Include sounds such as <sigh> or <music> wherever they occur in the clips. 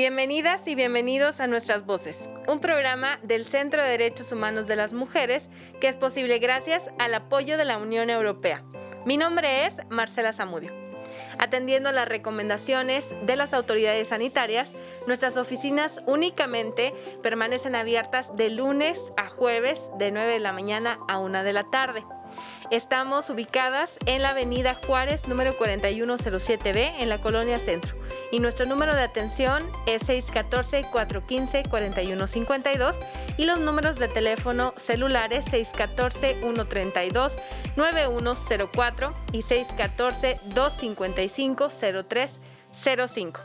Bienvenidas y bienvenidos a Nuestras Voces, un programa del Centro de Derechos Humanos de las Mujeres que es posible gracias al apoyo de la Unión Europea. Mi nombre es Marcela Zamudio. Atendiendo las recomendaciones de las autoridades sanitarias, nuestras oficinas únicamente permanecen abiertas de lunes a jueves de 9 de la mañana a 1 de la tarde. Estamos ubicadas en la avenida Juárez número 4107B en la colonia Centro y nuestro número de atención es 614-415-4152 y los números de teléfono celulares 614-132-9104 y 614-255-0305.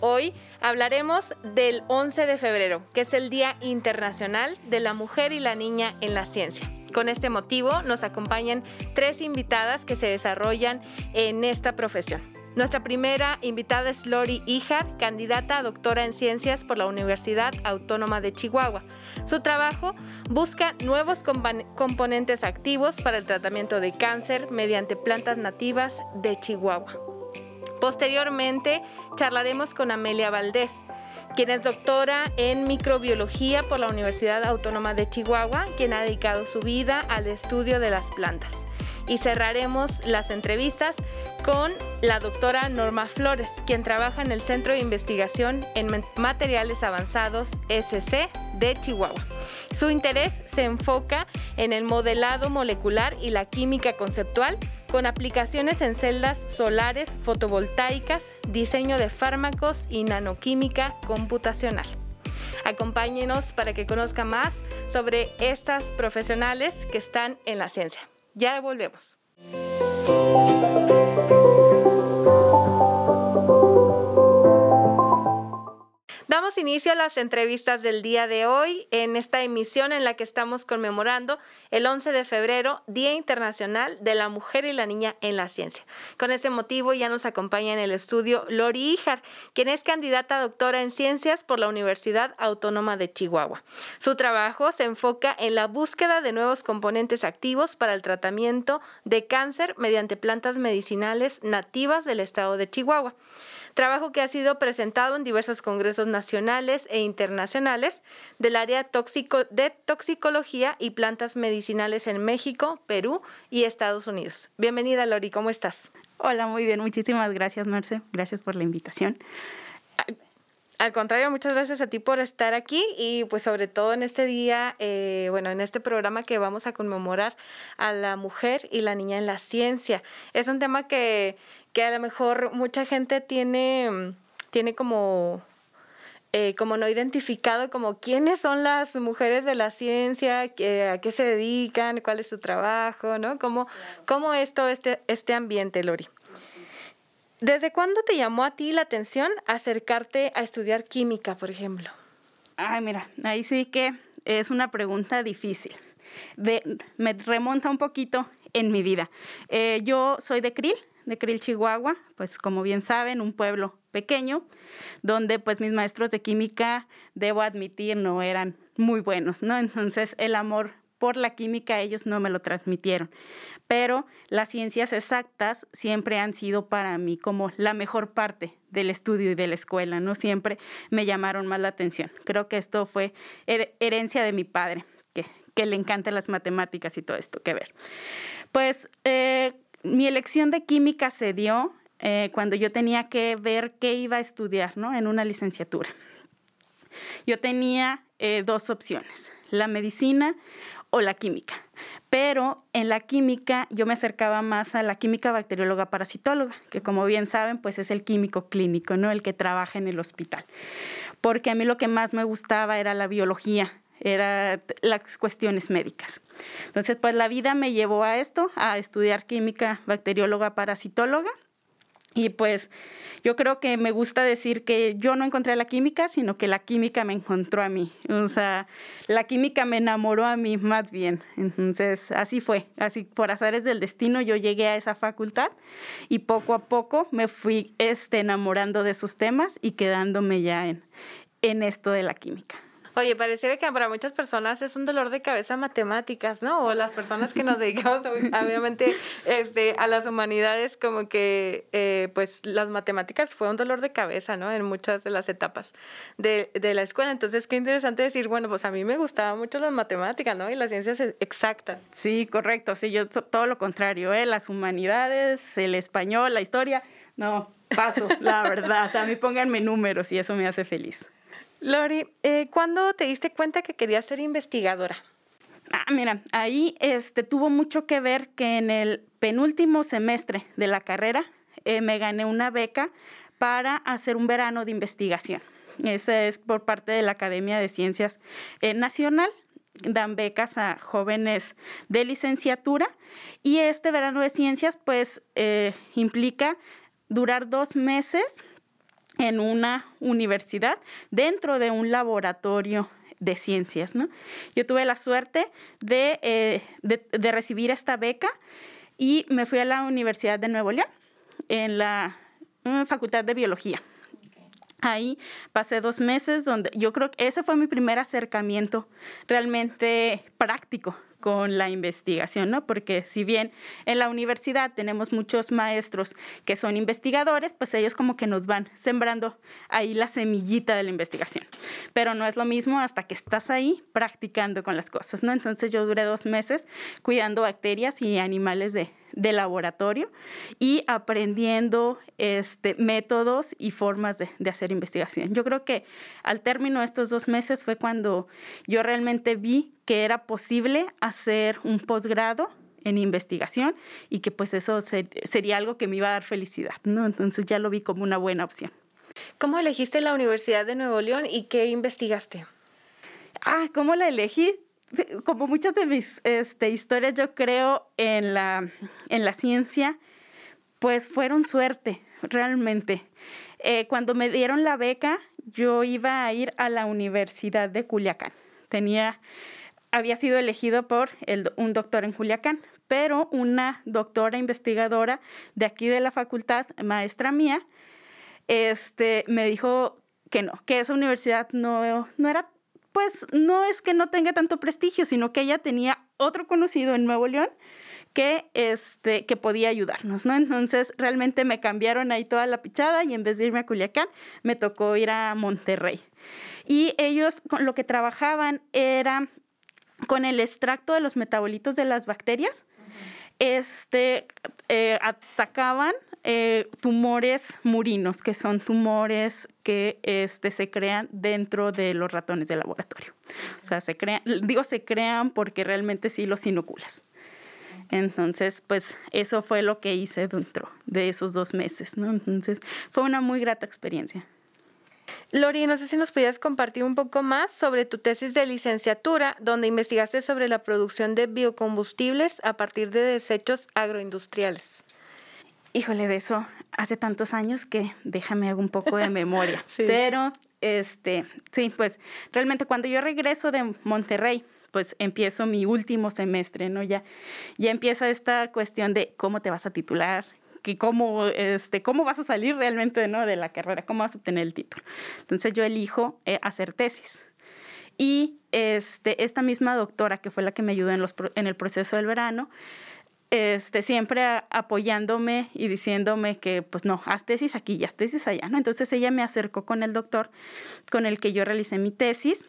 Hoy hablaremos del 11 de febrero, que es el Día Internacional de la Mujer y la Niña en la Ciencia. Con este motivo nos acompañan tres invitadas que se desarrollan en esta profesión. Nuestra primera invitada es Lori Ijar, candidata a doctora en ciencias por la Universidad Autónoma de Chihuahua. Su trabajo busca nuevos componentes activos para el tratamiento de cáncer mediante plantas nativas de Chihuahua. Posteriormente charlaremos con Amelia Valdés, quien es doctora en microbiología por la Universidad Autónoma de Chihuahua, quien ha dedicado su vida al estudio de las plantas. Y cerraremos las entrevistas con la doctora Norma Flores, quien trabaja en el Centro de Investigación en Materiales Avanzados SC de Chihuahua. Su interés se enfoca en el modelado molecular y la química conceptual con aplicaciones en celdas solares fotovoltaicas, diseño de fármacos y nanoquímica computacional. Acompáñenos para que conozca más sobre estas profesionales que están en la ciencia. Ya volvemos. Inicio a las entrevistas del día de hoy en esta emisión en la que estamos conmemorando el 11 de febrero, Día Internacional de la Mujer y la Niña en la Ciencia. Con este motivo ya nos acompaña en el estudio Lori Ijar, quien es candidata doctora en ciencias por la Universidad Autónoma de Chihuahua. Su trabajo se enfoca en la búsqueda de nuevos componentes activos para el tratamiento de cáncer mediante plantas medicinales nativas del estado de Chihuahua trabajo que ha sido presentado en diversos congresos nacionales e internacionales del área tóxico, de toxicología y plantas medicinales en México, Perú y Estados Unidos. Bienvenida, Lori, ¿cómo estás? Hola, muy bien, muchísimas gracias, Marce. Gracias por la invitación. Al contrario, muchas gracias a ti por estar aquí y pues sobre todo en este día, eh, bueno, en este programa que vamos a conmemorar a la mujer y la niña en la ciencia. Es un tema que que a lo mejor mucha gente tiene, tiene como, eh, como no identificado como quiénes son las mujeres de la ciencia, a qué se dedican, cuál es su trabajo, ¿no? ¿Cómo, cómo es todo este, este ambiente, Lori? ¿Desde cuándo te llamó a ti la atención acercarte a estudiar química, por ejemplo? Ay, mira, ahí sí que es una pregunta difícil. me remonta un poquito en mi vida. Eh, yo soy de Krill, de Krill, Chihuahua, pues como bien saben, un pueblo pequeño, donde pues mis maestros de química, debo admitir, no eran muy buenos, ¿no? Entonces el amor por la química ellos no me lo transmitieron. Pero las ciencias exactas siempre han sido para mí como la mejor parte del estudio y de la escuela, ¿no? Siempre me llamaron más la atención. Creo que esto fue herencia de mi padre, que, que le encantan las matemáticas y todo esto que ver. Pues eh, mi elección de química se dio eh, cuando yo tenía que ver qué iba a estudiar ¿no? en una licenciatura. Yo tenía eh, dos opciones, la medicina o la química. Pero en la química yo me acercaba más a la química bacterióloga parasitóloga, que como bien saben, pues es el químico clínico, ¿no? El que trabaja en el hospital. Porque a mí lo que más me gustaba era la biología, era las cuestiones médicas. Entonces, pues la vida me llevó a esto, a estudiar química bacterióloga parasitóloga y pues yo creo que me gusta decir que yo no encontré la química, sino que la química me encontró a mí. O sea, la química me enamoró a mí más bien. Entonces, así fue. Así por azares del destino yo llegué a esa facultad y poco a poco me fui este, enamorando de sus temas y quedándome ya en, en esto de la química. Oye, pareciera que para muchas personas es un dolor de cabeza matemáticas, ¿no? O las personas que nos <laughs> dedicamos, obviamente, este, a las humanidades, como que, eh, pues, las matemáticas fue un dolor de cabeza, ¿no? En muchas de las etapas de, de, la escuela. Entonces, qué interesante decir, bueno, pues a mí me gustaban mucho las matemáticas, ¿no? Y las ciencias e, exactas. Sí, correcto. Sí, yo todo lo contrario, ¿eh? Las humanidades, el español, la historia, no, paso, la verdad. A mí pónganme números y eso me hace feliz. Lori, eh, ¿cuándo te diste cuenta que querías ser investigadora? Ah, mira, ahí este, tuvo mucho que ver que en el penúltimo semestre de la carrera eh, me gané una beca para hacer un verano de investigación. Esa es por parte de la Academia de Ciencias eh, Nacional. Dan becas a jóvenes de licenciatura y este verano de ciencias pues implica durar dos meses en una universidad dentro de un laboratorio de ciencias. ¿no? Yo tuve la suerte eh, de, de, recibir esta beca y me fui a la Universidad de Nuevo León en la Facultad de Biología. Ahí pasé dos meses donde yo creo que ese fue mi primer acercamiento realmente práctico con la investigación, ¿no? Porque si bien en la universidad tenemos muchos maestros que son investigadores, pues ellos como que nos van sembrando ahí la semillita de la investigación. Pero no es lo mismo hasta que estás ahí practicando con las cosas, ¿no? Entonces yo duré dos meses cuidando bacterias y animales de, de laboratorio y aprendiendo este, métodos y formas de, de, hacer investigación. Yo creo que al término de estos dos meses fue cuando yo realmente vi que era posible hacer un posgrado en investigación y que pues eso sería algo que me iba a dar felicidad, ¿no? Entonces ya lo vi como una buena opción. ¿Cómo elegiste la Universidad de Nuevo León y qué investigaste? Ah, ¿cómo la elegí? Como muchas de mis este, historias, yo creo en la, en la ciencia, pues fueron suerte, realmente. Eh, cuando me dieron la beca, yo iba a ir a la Universidad de Culiacán. Tenía, había sido elegido por el, un doctor en Culiacán, pero una doctora investigadora de aquí de la facultad, maestra mía, este, me dijo que no, que esa universidad no, no era pues no es que no tenga tanto prestigio, sino que ella tenía otro conocido en Nuevo León que, este, que podía ayudarnos, ¿no? Entonces realmente me cambiaron ahí toda la pichada y en vez de irme a Culiacán, me tocó ir a Monterrey. Y ellos con lo que trabajaban era con el extracto de los metabolitos de las bacterias, este, eh, atacaban eh, tumores murinos, que son tumores que este, se crean dentro de los ratones de laboratorio. O sea, se crean, digo se crean porque realmente sí los inoculas. Entonces, pues eso fue lo que hice dentro de esos dos meses, ¿no? Entonces, fue una muy grata experiencia. Lori, no sé si nos pudieras compartir un poco más sobre tu tesis de licenciatura, donde investigaste sobre la producción de biocombustibles a partir de desechos agroindustriales. Híjole, de eso hace tantos años que déjame hago un poco de <laughs> memoria. Pero, este, sí, pues realmente cuando yo regreso de Monterrey, pues empiezo mi último semestre, ¿no? Ya, ya empieza esta cuestión de cómo te vas a titular, que cómo, este, cómo vas a salir realmente ¿no? de la carrera, cómo vas a obtener el título. Entonces yo elijo eh, hacer tesis. Y este, esta misma doctora, que fue la que me ayudó en, los, en el proceso del verano, este, siempre apoyándome y diciéndome que, pues no, haz tesis aquí y haz tesis allá, ¿no? Entonces ella me acercó con el doctor con el que yo realicé mi tesis,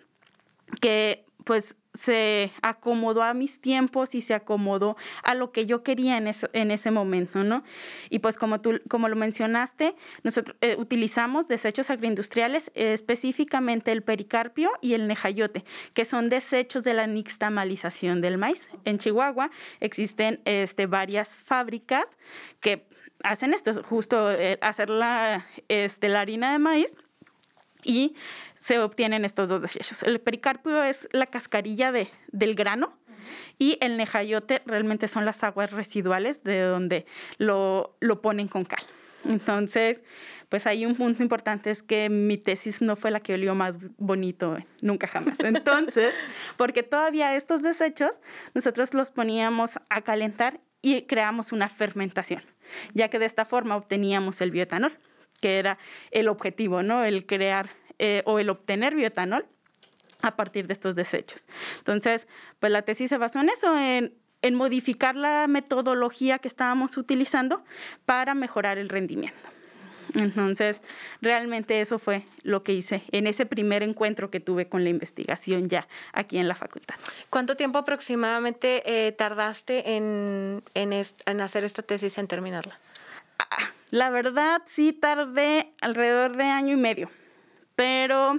que pues se acomodó a mis tiempos y se acomodó a lo que yo quería en, en ese momento, ¿no? Y pues como tú, como lo mencionaste, nosotros eh, utilizamos desechos agroindustriales, específicamente el pericarpio y el nejayote, que son desechos de la nixtamalización del maíz. En Chihuahua existen este, varias fábricas que hacen esto, justo eh, hacer la, este, la harina de maíz y se obtienen estos dos desechos. El pericarpio es la cascarilla de, del grano y el nejayote realmente son las aguas residuales de donde lo, lo ponen con cal. Entonces, pues hay un punto importante es que mi tesis no fue la que olió más bonito, nunca jamás. <laughs> Entonces, porque todavía estos desechos nosotros los poníamos a calentar y creamos una fermentación, ya que de esta forma obteníamos el bioetanol, que era el objetivo, ¿no? El crear eh, o el obtener bioetanol a partir de estos desechos. Entonces, pues la tesis se basó en eso, en en modificar la metodología que estábamos utilizando para mejorar el rendimiento. Entonces, realmente eso fue lo que hice en ese primer encuentro que tuve con la investigación ya aquí en la facultad. ¿Cuánto tiempo aproximadamente eh, tardaste en, en, hacer esta tesis, en terminarla? Ah, la verdad, sí tardé alrededor de año y medio, pero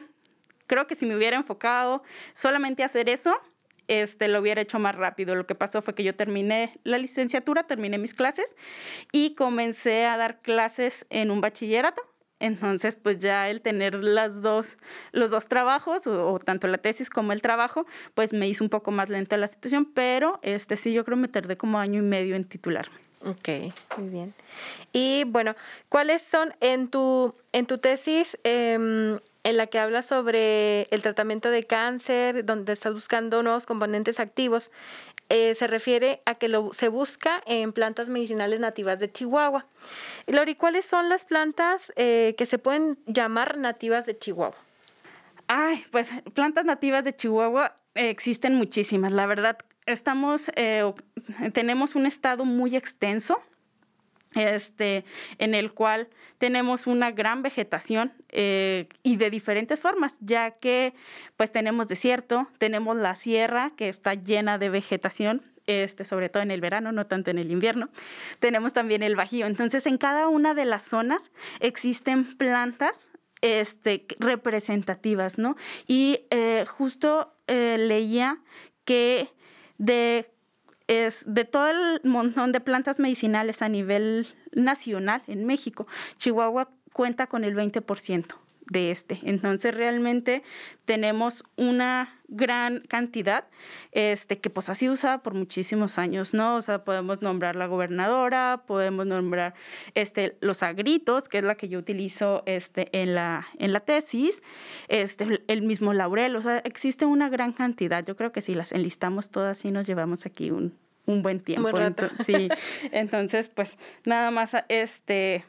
creo que si me hubiera enfocado solamente a hacer eso, este, lo hubiera hecho más rápido. Lo que pasó fue que yo terminé la licenciatura, terminé mis clases y comencé a dar clases en un bachillerato. Entonces, pues ya el tener las dos, los dos trabajos, o, tanto la tesis como el trabajo, pues me hizo un poco más lenta la situación, pero este sí, yo creo me tardé como año y medio en titularme. Ok, muy bien. Y bueno, ¿cuáles son en tu, en tu tesis, eh, en la que habla sobre el tratamiento de cáncer, donde estás buscando nuevos componentes activos, eh, se refiere a que lo, se busca en plantas medicinales nativas de Chihuahua. Lori, ¿cuáles son las plantas eh, que se pueden llamar nativas de Chihuahua? Ay, pues plantas nativas de Chihuahua eh, existen muchísimas. La verdad, estamos, tenemos un estado muy extenso este, en el cual tenemos una gran vegetación eh, y de diferentes formas, ya que pues tenemos desierto, tenemos la sierra que está llena de vegetación, este, sobre todo en el verano, no tanto en el invierno. Tenemos también el bajío. Entonces, en cada una de las zonas existen plantas este, representativas, ¿no? Y eh, justo eh, leía que de es de todo el montón de plantas medicinales a nivel nacional en México, Chihuahua cuenta con el 20% de este. Entonces realmente tenemos una gran cantidad este, que pues ha sido usada por muchísimos años, ¿no? O sea, podemos nombrar la gobernadora, podemos nombrar este, los agritos, que es la que yo utilizo este, en, la, en la tesis, este, el mismo laurel, o sea, existe una gran cantidad. Yo creo que si las enlistamos todas, sí nos llevamos aquí un, un buen tiempo. sí, entonces pues nada más este,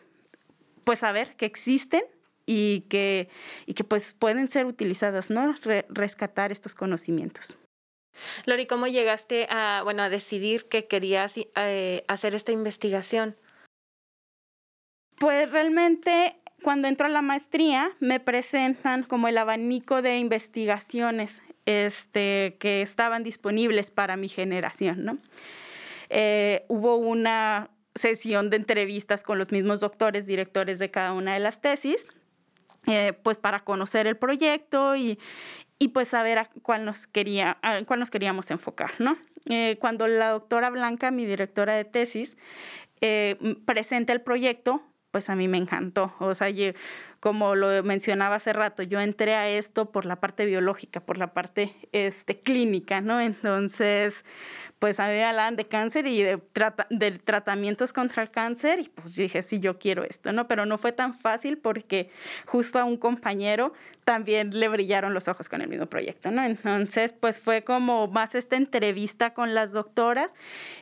pues saber que existen y que, y que pues pueden ser utilizadas, ¿no? rescatar estos conocimientos. Lori, ¿cómo llegaste a, bueno, a decidir que querías eh, hacer esta investigación? Pues realmente cuando entro a la maestría me presentan como el abanico de investigaciones este, que estaban disponibles para mi generación, ¿no? Eh, hubo una sesión de entrevistas con los mismos doctores, directores de cada una de las tesis, eh, pues para conocer el proyecto y, y pues saber a cuál nos, quería, a cuál nos queríamos enfocar, ¿no? Eh, cuando la doctora Blanca, mi directora de tesis, presenta el proyecto, pues a mí me encantó. O sea, como lo mencionaba hace rato, yo entré a esto por la parte biológica, por la parte este, clínica, ¿no? Entonces, pues a mí me hablaban de cáncer y de, de tratamientos contra el cáncer y pues dije, sí, yo quiero esto, ¿no? Pero no fue tan fácil porque justo a un compañero también le brillaron los ojos con el mismo proyecto, ¿no? Entonces, pues fue como más esta entrevista con las doctoras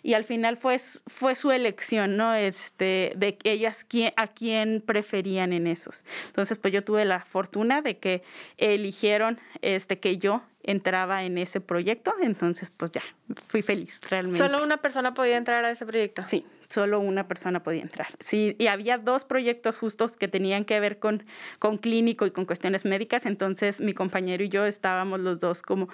y al final fue, fue su elección, ¿no? Este, de ellas a quién preferían en esos. Entonces, pues yo tuve la fortuna de que eligieron este, que yo entraba en ese proyecto, entonces pues ya, fui feliz realmente. ¿Solo una persona podía entrar a ese proyecto? Sí, solo una persona podía entrar. Sí, y había dos proyectos justos que tenían que ver con, con clínico y con cuestiones médicas, entonces mi compañero y yo estábamos los dos como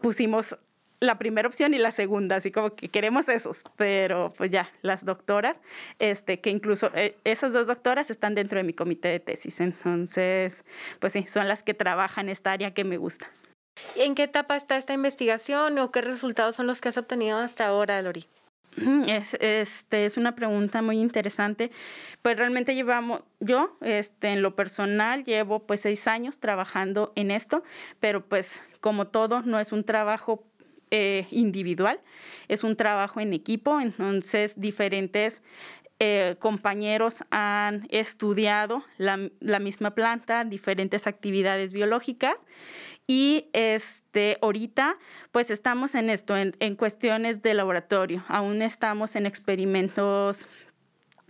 pusimos la primera opción y la segunda, así como que queremos esos, pero pues ya, las doctoras, este, que incluso eh, esas dos doctoras están dentro de mi comité de tesis, entonces, pues sí, son las que trabajan esta área que me gusta. ¿En qué etapa está esta investigación o qué resultados son los que has obtenido hasta ahora, Lori? Es, este, es una pregunta muy interesante. Pues realmente llevamos, yo este, en lo personal llevo pues seis años trabajando en esto, pero pues como todo no es un trabajo eh, individual, es un trabajo en equipo, entonces diferentes eh, compañeros han estudiado la, la, misma planta, diferentes actividades biológicas y este, ahorita pues estamos en esto, en, en cuestiones de laboratorio, aún estamos en experimentos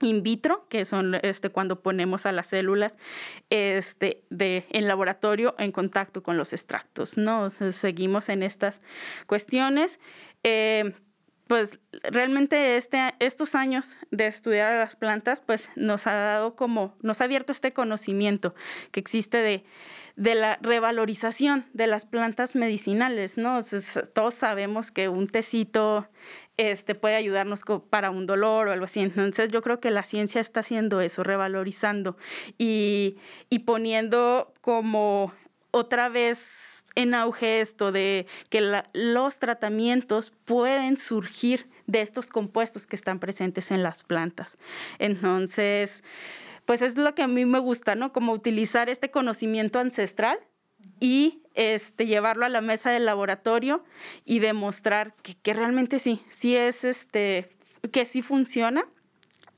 in vitro, que son este, cuando ponemos a las células este, de, en laboratorio en contacto con los extractos. ¿no? seguimos en estas cuestiones. Eh, pues realmente este, estos años de estudiar las plantas, pues nos ha dado como, nos ha abierto este conocimiento que existe de, de la revalorización de las plantas medicinales, ¿no? todos sabemos que un tecito este, puede ayudarnos para un dolor o algo así. Entonces yo creo que la ciencia está haciendo eso, revalorizando y, y poniendo como otra vez en auge esto de que los tratamientos pueden surgir de estos compuestos que están presentes en las plantas. Entonces, pues es lo que a mí me gusta, ¿no? Como utilizar este conocimiento ancestral y este, llevarlo a la mesa del laboratorio y demostrar que, que realmente sí, sí es este, que sí funciona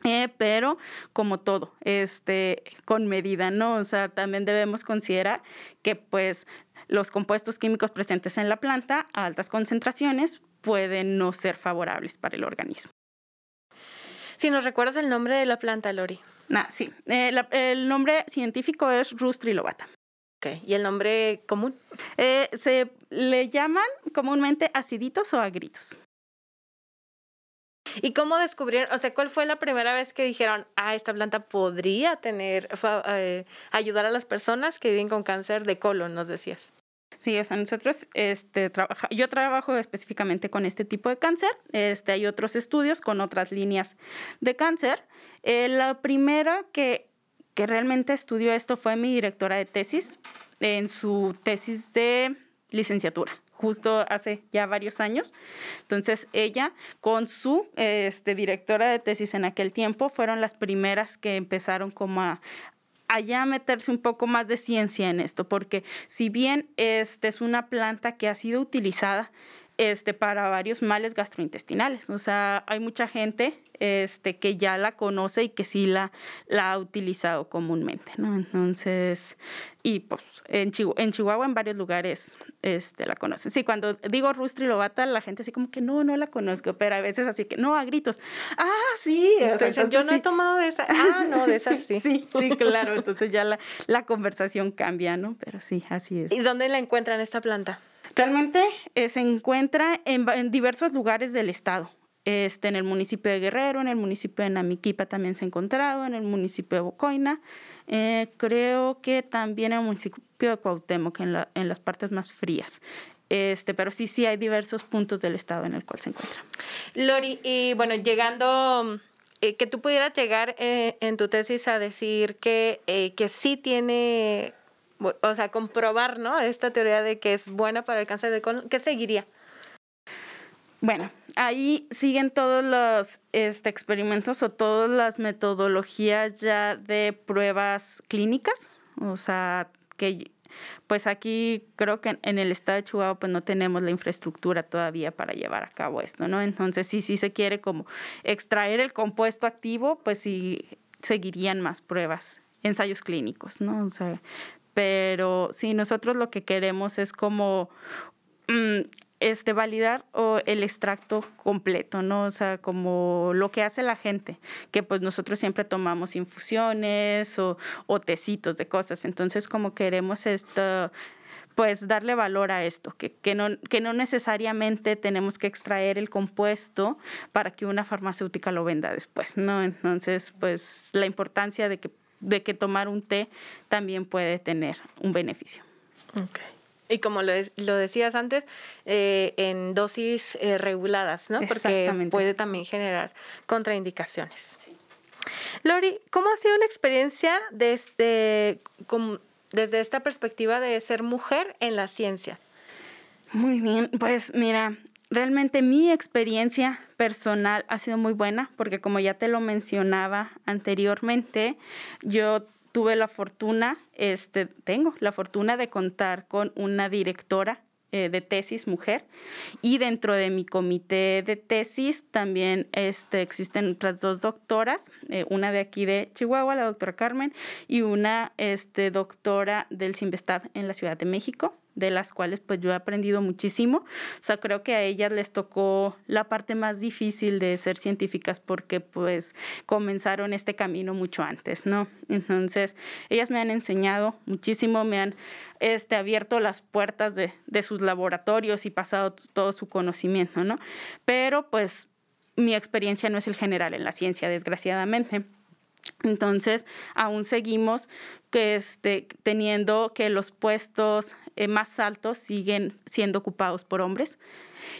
eh, pero como todo, este, con medida, ¿no? O sea, también debemos considerar que pues los compuestos químicos presentes en la planta a altas concentraciones pueden no ser favorables para el organismo. Si nos recuerdas el nombre de la planta, Lori. Ah, sí, eh, el nombre científico es Rustrilobata. ¿Y el nombre común? Eh, se le llaman comúnmente aciditos o agritos. ¿Y cómo descubrieron, o sea, cuál fue la primera vez que dijeron, ah, esta planta podría tener, eh, ayudar a las personas que viven con cáncer de colon, nos decías? Sí, o sea, nosotros, este, trabaja, yo trabajo específicamente con este tipo de cáncer. Este, hay otros estudios con otras líneas de cáncer. Eh, la primera que, que realmente estudió esto fue mi directora de tesis en su tesis de licenciatura justo hace ya varios años. Entonces, ella con su este, directora de tesis en aquel tiempo fueron las primeras que empezaron como a, allá meterse un poco más de ciencia en esto, porque si bien este es una planta que ha sido utilizada este, para varios males gastrointestinales. O sea, hay mucha gente este, que ya la conoce y que sí la, la ha utilizado comúnmente, ¿no? Entonces, y pues en, en Chihuahua en varios lugares este, la conocen. Sí, cuando digo Rustri Lobata, la gente así como que no, no la conozco, pero a veces así que no, a gritos, ah, sí. Entonces, yo no he tomado de esa, ah, no, de esa sí. <laughs> sí, sí, claro, entonces ya la, la conversación cambia, ¿no? Pero sí, así es. ¿Y dónde la encuentran esta planta? Realmente eh, se encuentra en, diversos lugares del estado. Este, en el municipio de Guerrero, en el municipio de Namiquipa también se ha encontrado, en el municipio de Bocoina, eh, creo que también en el municipio de Cuauhtémoc, en, la, en las partes más frías. Este, pero sí, sí hay diversos puntos del estado en el cual se encuentra. Lori, y bueno, llegando, eh, que tú pudieras llegar en tu tesis a decir que, que sí tiene o sea, comprobar, ¿no? Esta teoría de que es buena para el cáncer de colon, ¿qué seguiría? Bueno, ahí siguen todos los este, experimentos o todas las metodologías ya de pruebas clínicas, o sea, que pues aquí creo que en el estado de Chihuahua pues no tenemos la infraestructura todavía para llevar a cabo esto, ¿no? Entonces sí, sí se quiere como extraer el compuesto activo, pues sí seguirían más pruebas, ensayos clínicos, ¿no? O sea, pero sí, nosotros lo que queremos es como mm, este, validar o el extracto completo, ¿no? O sea, como lo que hace la gente, que pues nosotros siempre tomamos infusiones o, o tecitos de cosas, entonces como queremos esto pues darle valor a esto, que, que, no, que no necesariamente tenemos que extraer el compuesto para que una farmacéutica lo venda después, ¿no? Entonces, pues la importancia de que de que tomar un té también puede tener un beneficio. Okay. Y como lo, lo decías antes, eh, en dosis eh, reguladas, ¿no? Porque puede también generar contraindicaciones. Sí. Lori, ¿cómo ha sido la experiencia desde, desde esta perspectiva de ser mujer en la ciencia? Muy bien, pues mira, realmente mi experiencia personal ha sido muy buena porque como ya te lo mencionaba anteriormente, yo tuve la fortuna, este, tengo la fortuna de contar con una directora eh, de tesis mujer y dentro de mi comité de tesis también este, existen otras dos doctoras, eh, una de aquí de Chihuahua, la doctora Carmen, y una este, doctora del CIMBESTAB en la Ciudad de México de las cuales pues yo he aprendido muchísimo. O sea, creo que a ellas les tocó la parte más difícil de ser científicas porque pues comenzaron este camino mucho antes, ¿no? Entonces, ellas me han enseñado muchísimo, me han este, abierto las puertas de, de sus laboratorios y pasado todo su conocimiento, ¿no? Pero pues mi experiencia no es el general en la ciencia, desgraciadamente. Entonces, aún seguimos que este, teniendo que los puestos eh, más altos siguen siendo ocupados por hombres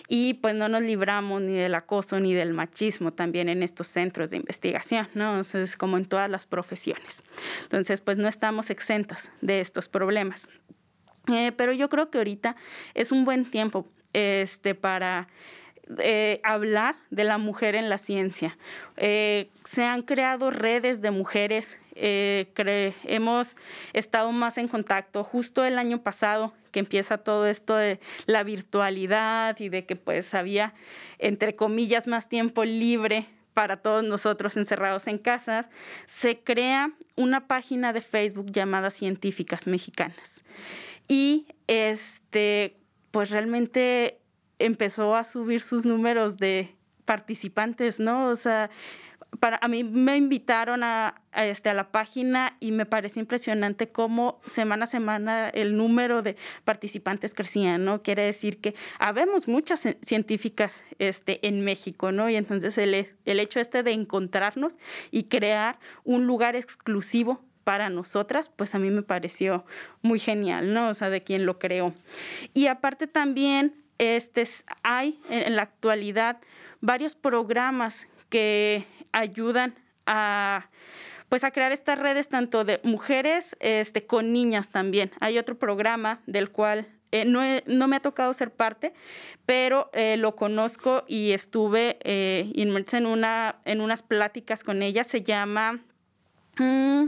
y pues no nos libramos ni del acoso ni del machismo también en estos centros de investigación, ¿no? es como en todas las profesiones. Entonces, pues no estamos exentos de estos problemas. Eh, pero yo creo que ahorita es un buen tiempo este, para eh, hablar de la mujer en la ciencia. Eh, se han creado redes de mujeres, eh, hemos estado más en contacto justo el año pasado que empieza todo esto de la virtualidad y de que pues había, entre comillas, más tiempo libre para todos nosotros encerrados en casa, se crea una página de Facebook llamada Científicas Mexicanas. Y este, pues realmente empezó a subir sus números de participantes, ¿no? O sea, para, a mí me invitaron a, este, a la página y me parece impresionante cómo semana a semana el número de participantes crecía, ¿no? Quiere decir que habemos muchas científicas este, en México, ¿no? Y entonces el, el hecho este de encontrarnos y crear un lugar exclusivo para nosotras, pues a mí me pareció muy genial, ¿no? O sea, de quien lo creó. Y aparte también este, hay en la actualidad varios programas que ayudan a pues a crear estas redes tanto de mujeres este, con niñas también. Hay otro programa del cual eh, no, no, me ha tocado ser parte, pero eh, lo conozco y estuve eh, inmersa en, una, en unas pláticas con ella. Se llama, mm,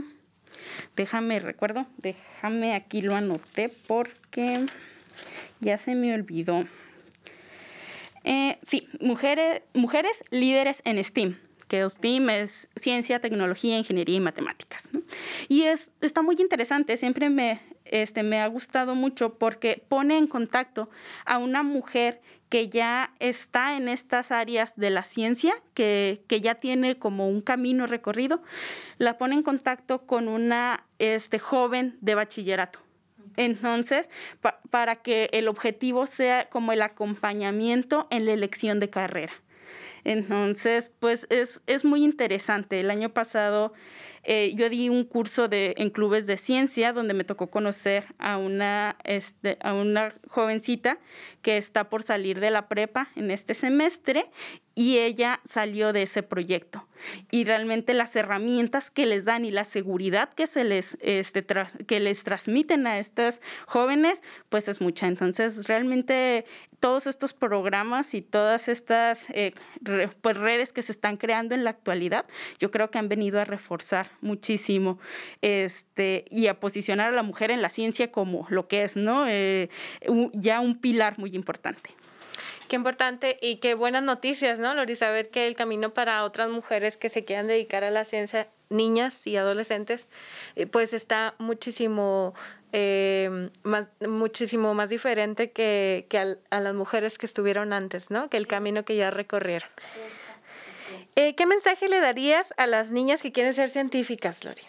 déjame, recuerdo, déjame, aquí lo anoté porque ya se me olvidó. Eh, sí, mujeres, mujeres líderes en STEAM que STEAM es ciencia, tecnología, ingeniería y matemáticas. Y es, está muy interesante, siempre me, este, me ha gustado mucho porque pone en contacto a una mujer que ya está en estas áreas de la ciencia, que, que ya tiene como un camino recorrido, la pone en contacto con una este, joven de bachillerato entonces, para que el objetivo sea como el acompañamiento en la elección de carrera. Entonces, pues es, es muy interesante. El año pasado eh, yo di un curso de, en clubes de ciencia donde me tocó conocer a una, este, a una jovencita que está por salir de la prepa en este semestre y ella salió de ese proyecto. Y realmente las herramientas que les dan y la seguridad que, se les, este, que les transmiten a estas jóvenes, pues es mucha. Entonces, realmente todos estos programas y todas estas eh, pues, redes que se están creando en la actualidad, yo creo que han venido a reforzar muchísimo este, y a posicionar a la mujer en la ciencia como lo que es, ¿no? Eh, ya un pilar muy importante. Qué importante y qué buenas noticias, ¿no, Lori? Saber que el camino para otras mujeres que se quieran dedicar a la ciencia, niñas y adolescentes, eh, pues está muchísimo eh, más, muchísimo más diferente que, que a, las mujeres que estuvieron antes, ¿no? Que el camino que ya recorrieron. Eh, ¿Qué mensaje le darías a las niñas que quieren ser científicas, Lori?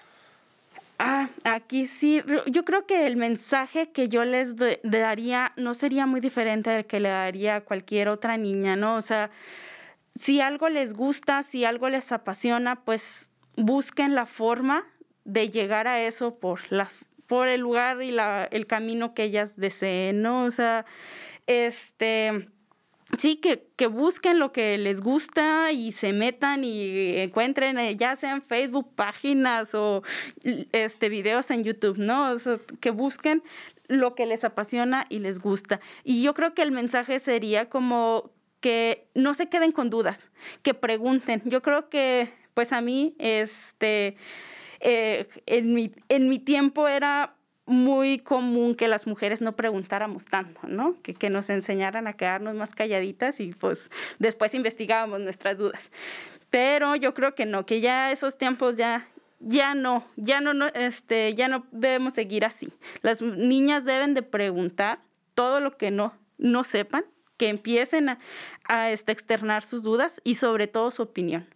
Ah, aquí sí, yo creo que el mensaje que yo les daría no sería muy diferente al que le daría a cualquier otra niña, ¿no? O sea, si algo les gusta, si algo les apasiona, pues busquen la forma de llegar a eso por las por el lugar y la, el camino que ellas deseen, ¿no? O sea, este sí, que, que, busquen lo que les gusta y se metan y encuentren, eh, ya sean Facebook páginas o este, videos en YouTube, ¿no? que busquen lo que les apasiona y les gusta. Y yo creo que el mensaje sería como que no se queden con dudas, que pregunten. Yo creo que, pues a mí, este, eh, en, mi, en mi tiempo era muy común que las mujeres no preguntáramos tanto, ¿no? Que, que, nos enseñaran a quedarnos más calladitas y pues después investigábamos nuestras dudas. Pero yo creo que no, que ya esos tiempos ya, ya no, ya no, no, este, ya no debemos seguir así. Las niñas deben de preguntar todo lo que no, no sepan, que empiecen a, a este, externar sus dudas y sobre todo su opinión.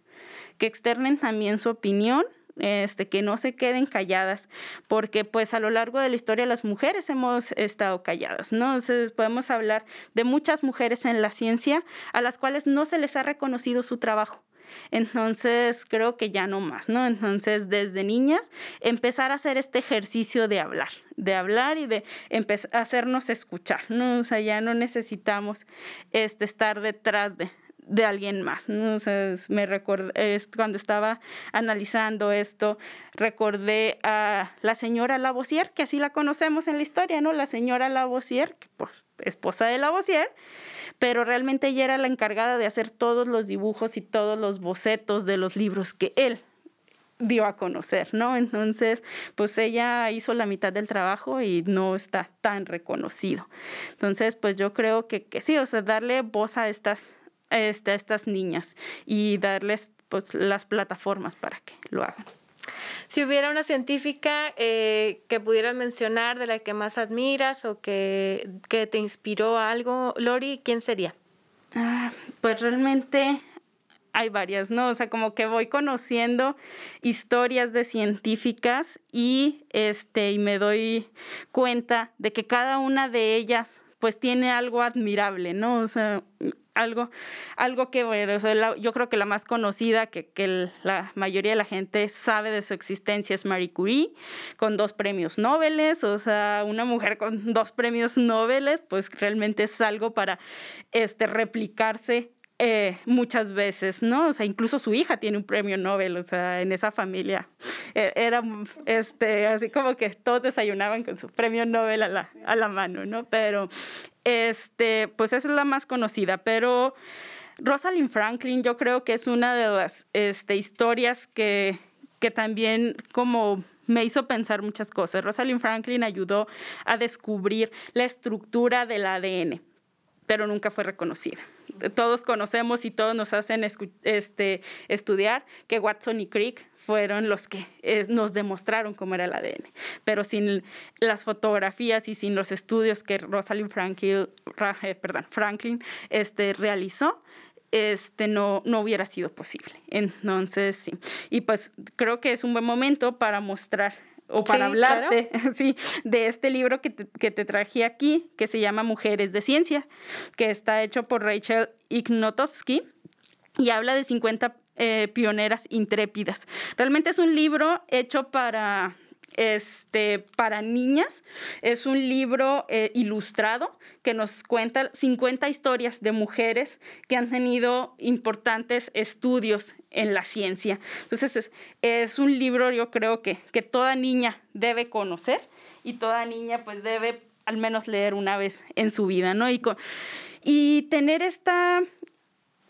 Que externen también su opinión este, que no se queden calladas, porque pues a lo largo de la historia las mujeres hemos estado calladas, ¿no? Entonces podemos hablar de muchas mujeres en la ciencia a las cuales no se les ha reconocido su trabajo. Entonces creo que ya no más, ¿no? Entonces desde niñas empezar a hacer este ejercicio de hablar, de hablar y de empezar hacernos escuchar, ¿no? O sea, ya no necesitamos este, estar detrás de, de alguien más. ¿no? me recordé, cuando estaba analizando esto, recordé a la señora Lavoisier, que así la conocemos en la historia, ¿no? La señora Lavoisier, pues, esposa de Lavoisier, pero realmente ella era la encargada de hacer todos los dibujos y todos los bocetos de los libros que él dio a conocer, ¿no? Entonces, pues ella hizo la mitad del trabajo y no está tan reconocido. Entonces, pues yo creo que, que sí, o sea, darle voz a estas, este, a estas niñas y darles pues, las plataformas para que lo hagan. Si hubiera una científica eh, que pudieras mencionar de la que más admiras o que, que te inspiró algo, Lori, ¿quién sería? Ah, pues realmente hay varias, ¿no? O sea, como que voy conociendo historias de científicas y este y me doy cuenta de que cada una de ellas pues tiene algo admirable, ¿no? O sea, algo, algo que, bueno, yo creo que la más conocida, que, que, la mayoría de la gente sabe de su existencia es Marie Curie, con dos premios Nobel, o sea, una mujer con dos premios Nobel, pues realmente es algo para este, replicarse eh, muchas veces, ¿no? O sea, incluso su hija tiene un premio Nobel, o sea, en esa familia. E, era este, así como que todos desayunaban con su premio Nobel a la, a la mano, ¿no? Pero, este, pues esa es la más conocida, pero Rosalind Franklin yo creo que es una de las este, historias que, que también como me hizo pensar muchas cosas. Rosalind Franklin ayudó a descubrir la estructura del ADN, pero nunca fue reconocida todos conocemos y todos nos hacen este, estudiar que Watson y Crick fueron los que eh, nos demostraron cómo era el ADN. Pero sin las fotografías y sin los estudios que Rosalind Franklin, eh, perdón, Franklin este, realizó, este, no, no hubiera sido posible. Entonces, sí. Y pues creo que es un buen momento para mostrar o para hablarte <laughs> sí, de este libro que te, que te, traje aquí, que se llama Mujeres de Ciencia, que está hecho por Rachel Ignotowski y habla de 50 eh, pioneras intrépidas. Realmente es un libro hecho para este, para niñas. Es un libro eh, ilustrado que nos cuenta 50 historias de mujeres que han tenido importantes estudios en la ciencia. Entonces es, un libro yo creo que, que toda niña debe conocer y toda niña pues debe al menos leer una vez en su vida, ¿no? Y, y tener esta,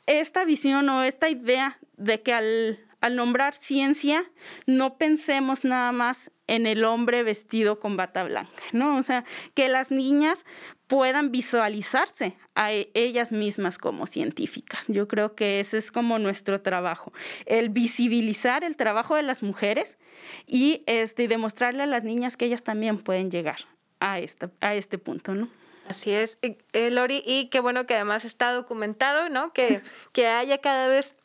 esta visión o esta idea de que al, al nombrar ciencia, no pensemos nada más en el hombre vestido con bata blanca, ¿no? O sea, que las niñas puedan visualizarse a e, ellas mismas como científicas. Yo creo que ese es como nuestro trabajo, el visibilizar el trabajo de las mujeres y este, demostrarle a las niñas que ellas también pueden llegar a, esta, a este punto, ¿no? Así es, eh, Lori, y qué bueno que además está documentado, ¿no? Que, que haya cada vez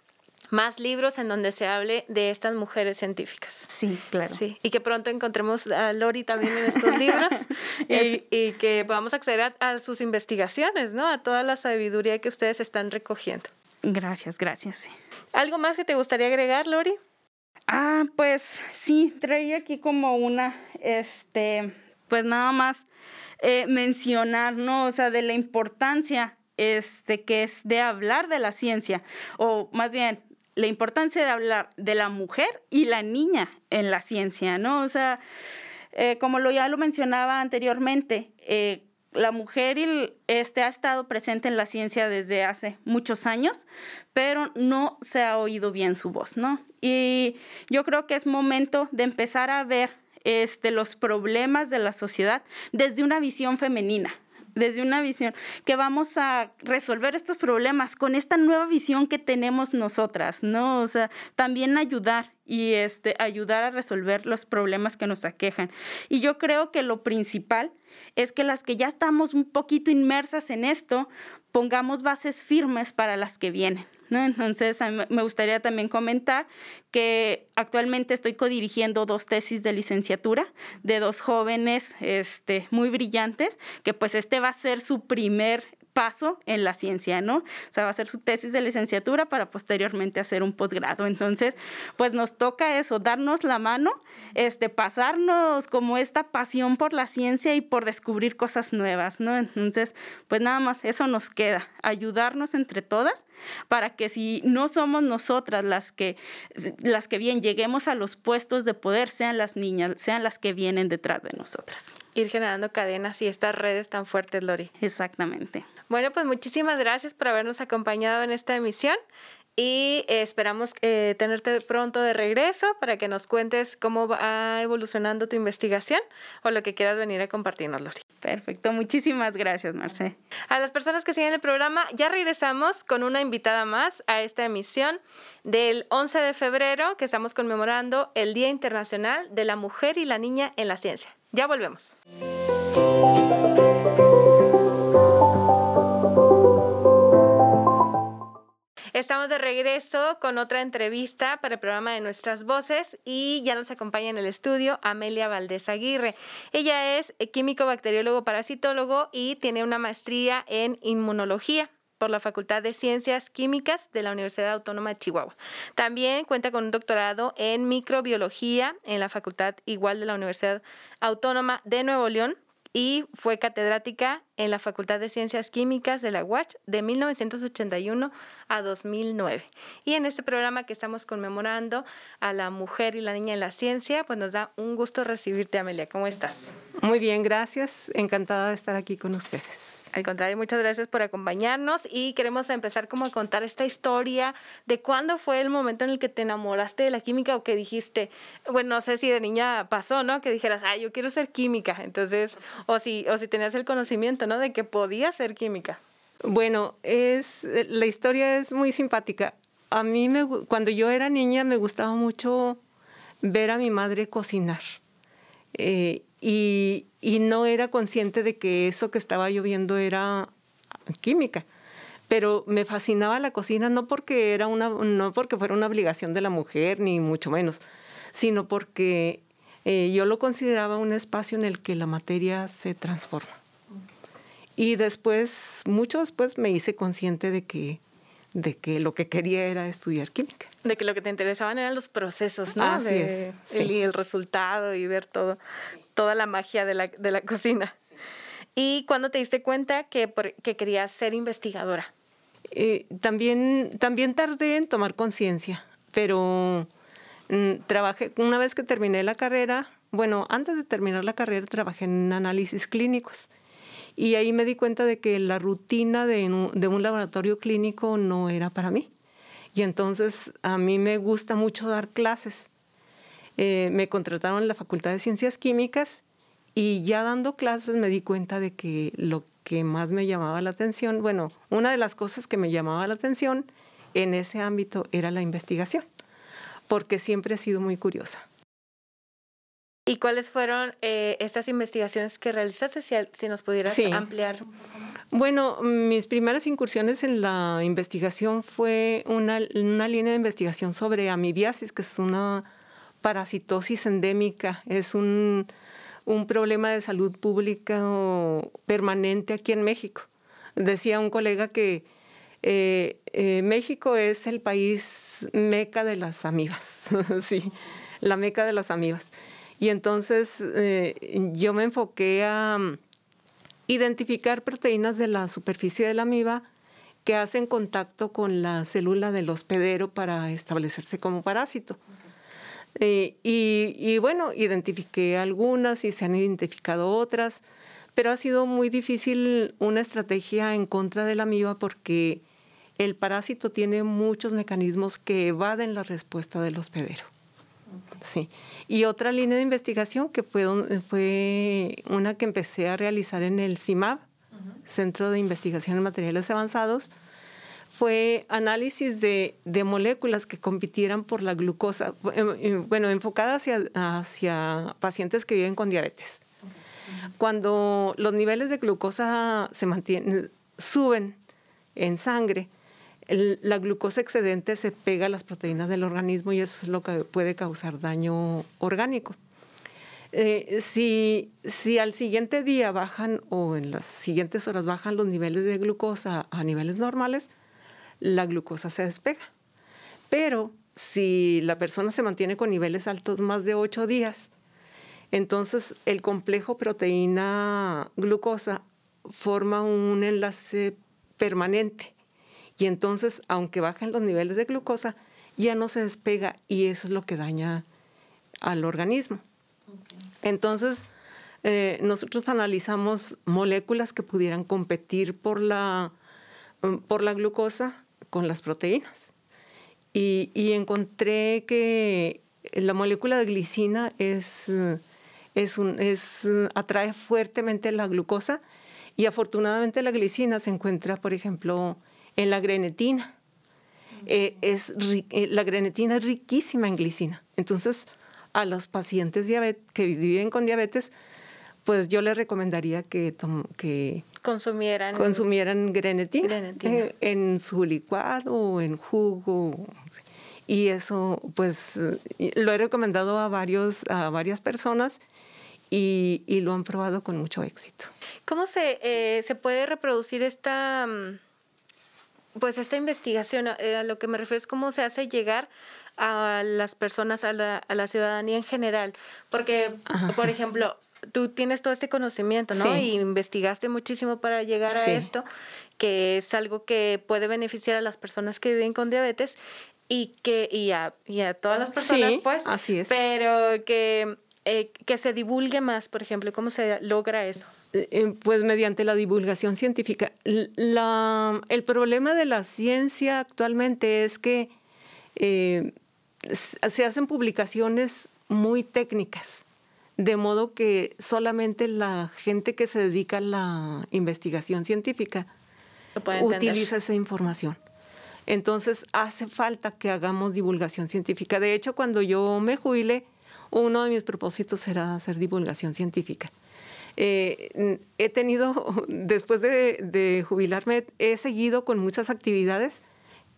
más libros en donde se hable de estas mujeres científicas. Sí, claro. Sí, y que pronto encontremos a Lori también en estos libros <laughs> y, que podamos acceder a, sus investigaciones, ¿no? A toda la sabiduría que ustedes están recogiendo. Gracias, gracias. ¿Algo más que te gustaría agregar, Lori? Ah, pues sí, traía aquí como una, este, pues nada más eh, mencionar, ¿no? O sea, de la importancia este, que es de hablar de la ciencia, o más bien la importancia de hablar de la mujer y la niña en la ciencia, ¿no? O sea, eh, como lo, ya lo mencionaba anteriormente, eh, la mujer este, ha estado presente en la ciencia desde hace muchos años, pero no se ha oído bien su voz, ¿no? Y yo creo que es momento de empezar a ver este, los problemas de la sociedad desde una visión femenina, desde una visión que vamos a resolver estos problemas con esta nueva visión que tenemos nosotras, ¿no? O sea, también ayudar y este, ayudar a resolver los problemas que nos aquejan. Y yo creo que lo principal es que las que ya estamos un poquito inmersas en esto, pongamos bases firmes para las que vienen. Entonces, me gustaría también comentar que actualmente estoy codirigiendo dos tesis de licenciatura de dos jóvenes este, muy brillantes, que pues este va a ser su primer paso en la ciencia, ¿no? O sea, va a hacer su tesis de licenciatura para posteriormente hacer un posgrado. Entonces, pues nos toca eso, darnos la mano, este, pasarnos como esta pasión por la ciencia y por descubrir cosas nuevas, ¿no? Entonces, pues nada más eso nos queda, ayudarnos entre todas para que si no somos nosotras las que, las que bien lleguemos a los puestos de poder, sean las niñas, sean las que vienen detrás de nosotras. Ir generando cadenas y estas redes tan fuertes, Lori. Exactamente. Bueno, pues muchísimas gracias por habernos acompañado en esta emisión y eh, esperamos eh, tenerte pronto de regreso para que nos cuentes cómo va evolucionando tu investigación o lo que quieras venir a compartirnos, Lori. Perfecto, muchísimas gracias, Marce. A las personas que siguen el programa, ya regresamos con una invitada más a esta emisión del 11 de febrero que estamos conmemorando el Día Internacional de la Mujer y la Niña en la Ciencia. Ya volvemos. Estamos de regreso con otra entrevista para el programa de Nuestras Voces y ya nos acompaña en el estudio Amelia Valdés Aguirre. Ella es químico, bacteriólogo, parasitólogo y tiene una maestría en inmunología por la Facultad de Ciencias Químicas de la Universidad Autónoma de Chihuahua. También cuenta con un doctorado en microbiología en la Facultad igual de la Universidad Autónoma de Nuevo León y fue catedrática en la Facultad de Ciencias Químicas de la UACH de 1981 a 2009. Y en este programa que estamos conmemorando a la mujer y la niña en la ciencia, pues nos da un gusto recibirte, Amelia. ¿Cómo estás? Muy bien, gracias. Encantada de estar aquí con ustedes. Al contrario, muchas gracias por acompañarnos y queremos empezar como a contar esta historia de cuándo fue el momento en el que te enamoraste de la química o que dijiste, bueno, no sé si de niña pasó, ¿no? Que dijeras, ah, yo quiero ser química, entonces, o si, o si tenías el conocimiento, ¿no? De que podía ser química. Bueno, es, la historia es muy simpática. A mí, me, cuando yo era niña, me gustaba mucho ver a mi madre cocinar. Eh, y, y no era consciente de que eso que estaba lloviendo era química pero me fascinaba la cocina no porque era una no porque fuera una obligación de la mujer ni mucho menos sino porque eh, yo lo consideraba un espacio en el que la materia se transforma y después mucho después me hice consciente de que de que lo que quería era estudiar química. De que lo que te interesaban eran los procesos, ¿no? Así es. El, el resultado y ver todo toda la magia de la, de la cocina. ¿Y cuándo te diste cuenta que, que querías ser investigadora? Eh, también, también tardé en tomar conciencia, pero mm, trabajé, una vez que terminé la carrera, bueno, antes de terminar la carrera trabajé en análisis clínicos y ahí me di cuenta de que la rutina de, un laboratorio clínico no era para mí. Y entonces a mí me gusta mucho dar clases eh, me contrataron en la Facultad de Ciencias Químicas y ya dando clases me di cuenta de que lo que más me llamaba la atención, bueno, una de las cosas que me llamaba la atención en ese ámbito era la investigación, porque siempre he sido muy curiosa. ¿Y cuáles fueron eh, estas investigaciones que realizaste? Si, si nos pudieras ampliar. Bueno, mis primeras incursiones en la investigación fue una, una línea de investigación sobre amibiasis, que es una parasitosis endémica, es un, problema de salud pública permanente aquí en México. Decía un colega que eh, eh, México es el país meca de las amibas, <laughs> sí, la meca de las amibas. Y entonces eh, yo me enfoqué a mm, identificar proteínas de la superficie de la amiba que hacen contacto con la célula del hospedero para establecerse como parásito. Eh, y, bueno, identifiqué algunas y se han identificado otras, pero ha sido muy difícil una estrategia en contra de la amiba porque el parásito tiene muchos mecanismos que evaden la respuesta del hospedero. Sí. Y otra línea de investigación que fue, fue una que empecé a realizar en el CIMAB, Centro de Investigación en Materiales Avanzados, fue análisis de, moléculas que compitieran por la glucosa, em, em, bueno, enfocada hacia, hacia pacientes que viven con diabetes. Cuando los niveles de glucosa se mantienen, suben en sangre, la glucosa excedente se pega a las proteínas del organismo y eso es lo que puede causar daño orgánico. Eh, si, si al siguiente día bajan o en las siguientes horas bajan los niveles de glucosa a niveles normales, la glucosa se despega. Pero si la persona se mantiene con niveles altos más de ocho días, entonces el complejo proteína-glucosa forma un enlace permanente. Y entonces, aunque bajen los niveles de glucosa, ya no se despega y eso es lo que daña al organismo. Entonces, eh, nosotros analizamos moléculas que pudieran competir por la, por la glucosa con las proteínas. Y, encontré que la molécula de glicina es, es un, es, atrae fuertemente la glucosa y afortunadamente la glicina se encuentra, por ejemplo, en la grenetina. Eh, es, eh, la grenetina es riquísima en glicina. Entonces, a los pacientes que viven con diabetes, pues yo les recomendaría que, que consumieran, consumieran grenetina, eh, en su licuado o en jugo. Y eso, pues, lo he recomendado a, varios, a varias personas y, lo han probado con mucho éxito. ¿Cómo se, eh, se puede reproducir esta, mm, pues, esta investigación? Eh, a lo que me refiero es cómo se hace llegar a las personas, a la, a la ciudadanía en general. Porque, por ejemplo, tú tienes todo este conocimiento, ¿no? Y investigaste muchísimo para llegar a esto, que es algo que puede beneficiar a las personas que viven con diabetes y que y a, y a todas las personas, pues. Así es. Pero que, eh, que se divulgue más, por ejemplo, ¿cómo se logra eso? Eh, eh, pues mediante la divulgación científica. La, el problema de la ciencia actualmente es que se hacen publicaciones muy técnicas de modo que solamente la gente que se dedica a la investigación científica utiliza esa información. Entonces hace falta que hagamos divulgación científica. De hecho, cuando yo me jubile, uno de mis propósitos será hacer divulgación científica. Eh, he tenido, después de, jubilarme, he seguido con muchas actividades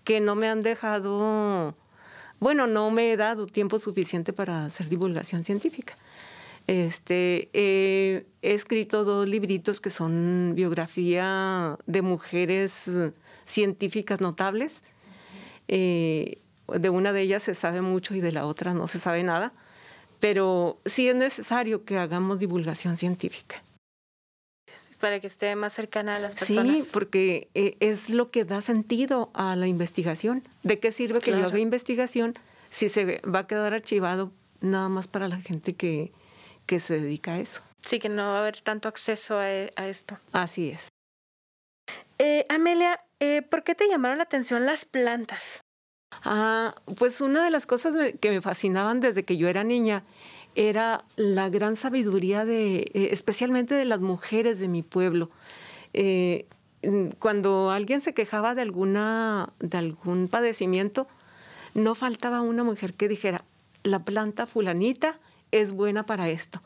que no me han dejado, bueno, no me he dado tiempo suficiente para hacer divulgación científica. Este, he escrito dos libritos que son biografía de mujeres científicas notables. Eh, de una de ellas se sabe mucho y de la otra no se sabe nada, pero sí es necesario que hagamos divulgación científica. Para que esté más cercana a las personas. Sí, porque eh, es lo que da sentido a la investigación. ¿De qué sirve que yo haga investigación si se va a quedar archivado nada más para la gente que, que se dedica a eso. Sí, que no va a haber tanto acceso a, esto. Así es. Eh, Amelia, eh, ¿por qué te llamaron la atención las plantas? Ah, pues una de las cosas que me fascinaban desde que yo era niña era la gran sabiduría de, eh, especialmente de las mujeres de mi pueblo. cuando alguien se quejaba de alguna, de algún padecimiento, no faltaba una mujer que dijera, la planta fulanita es buena para esto.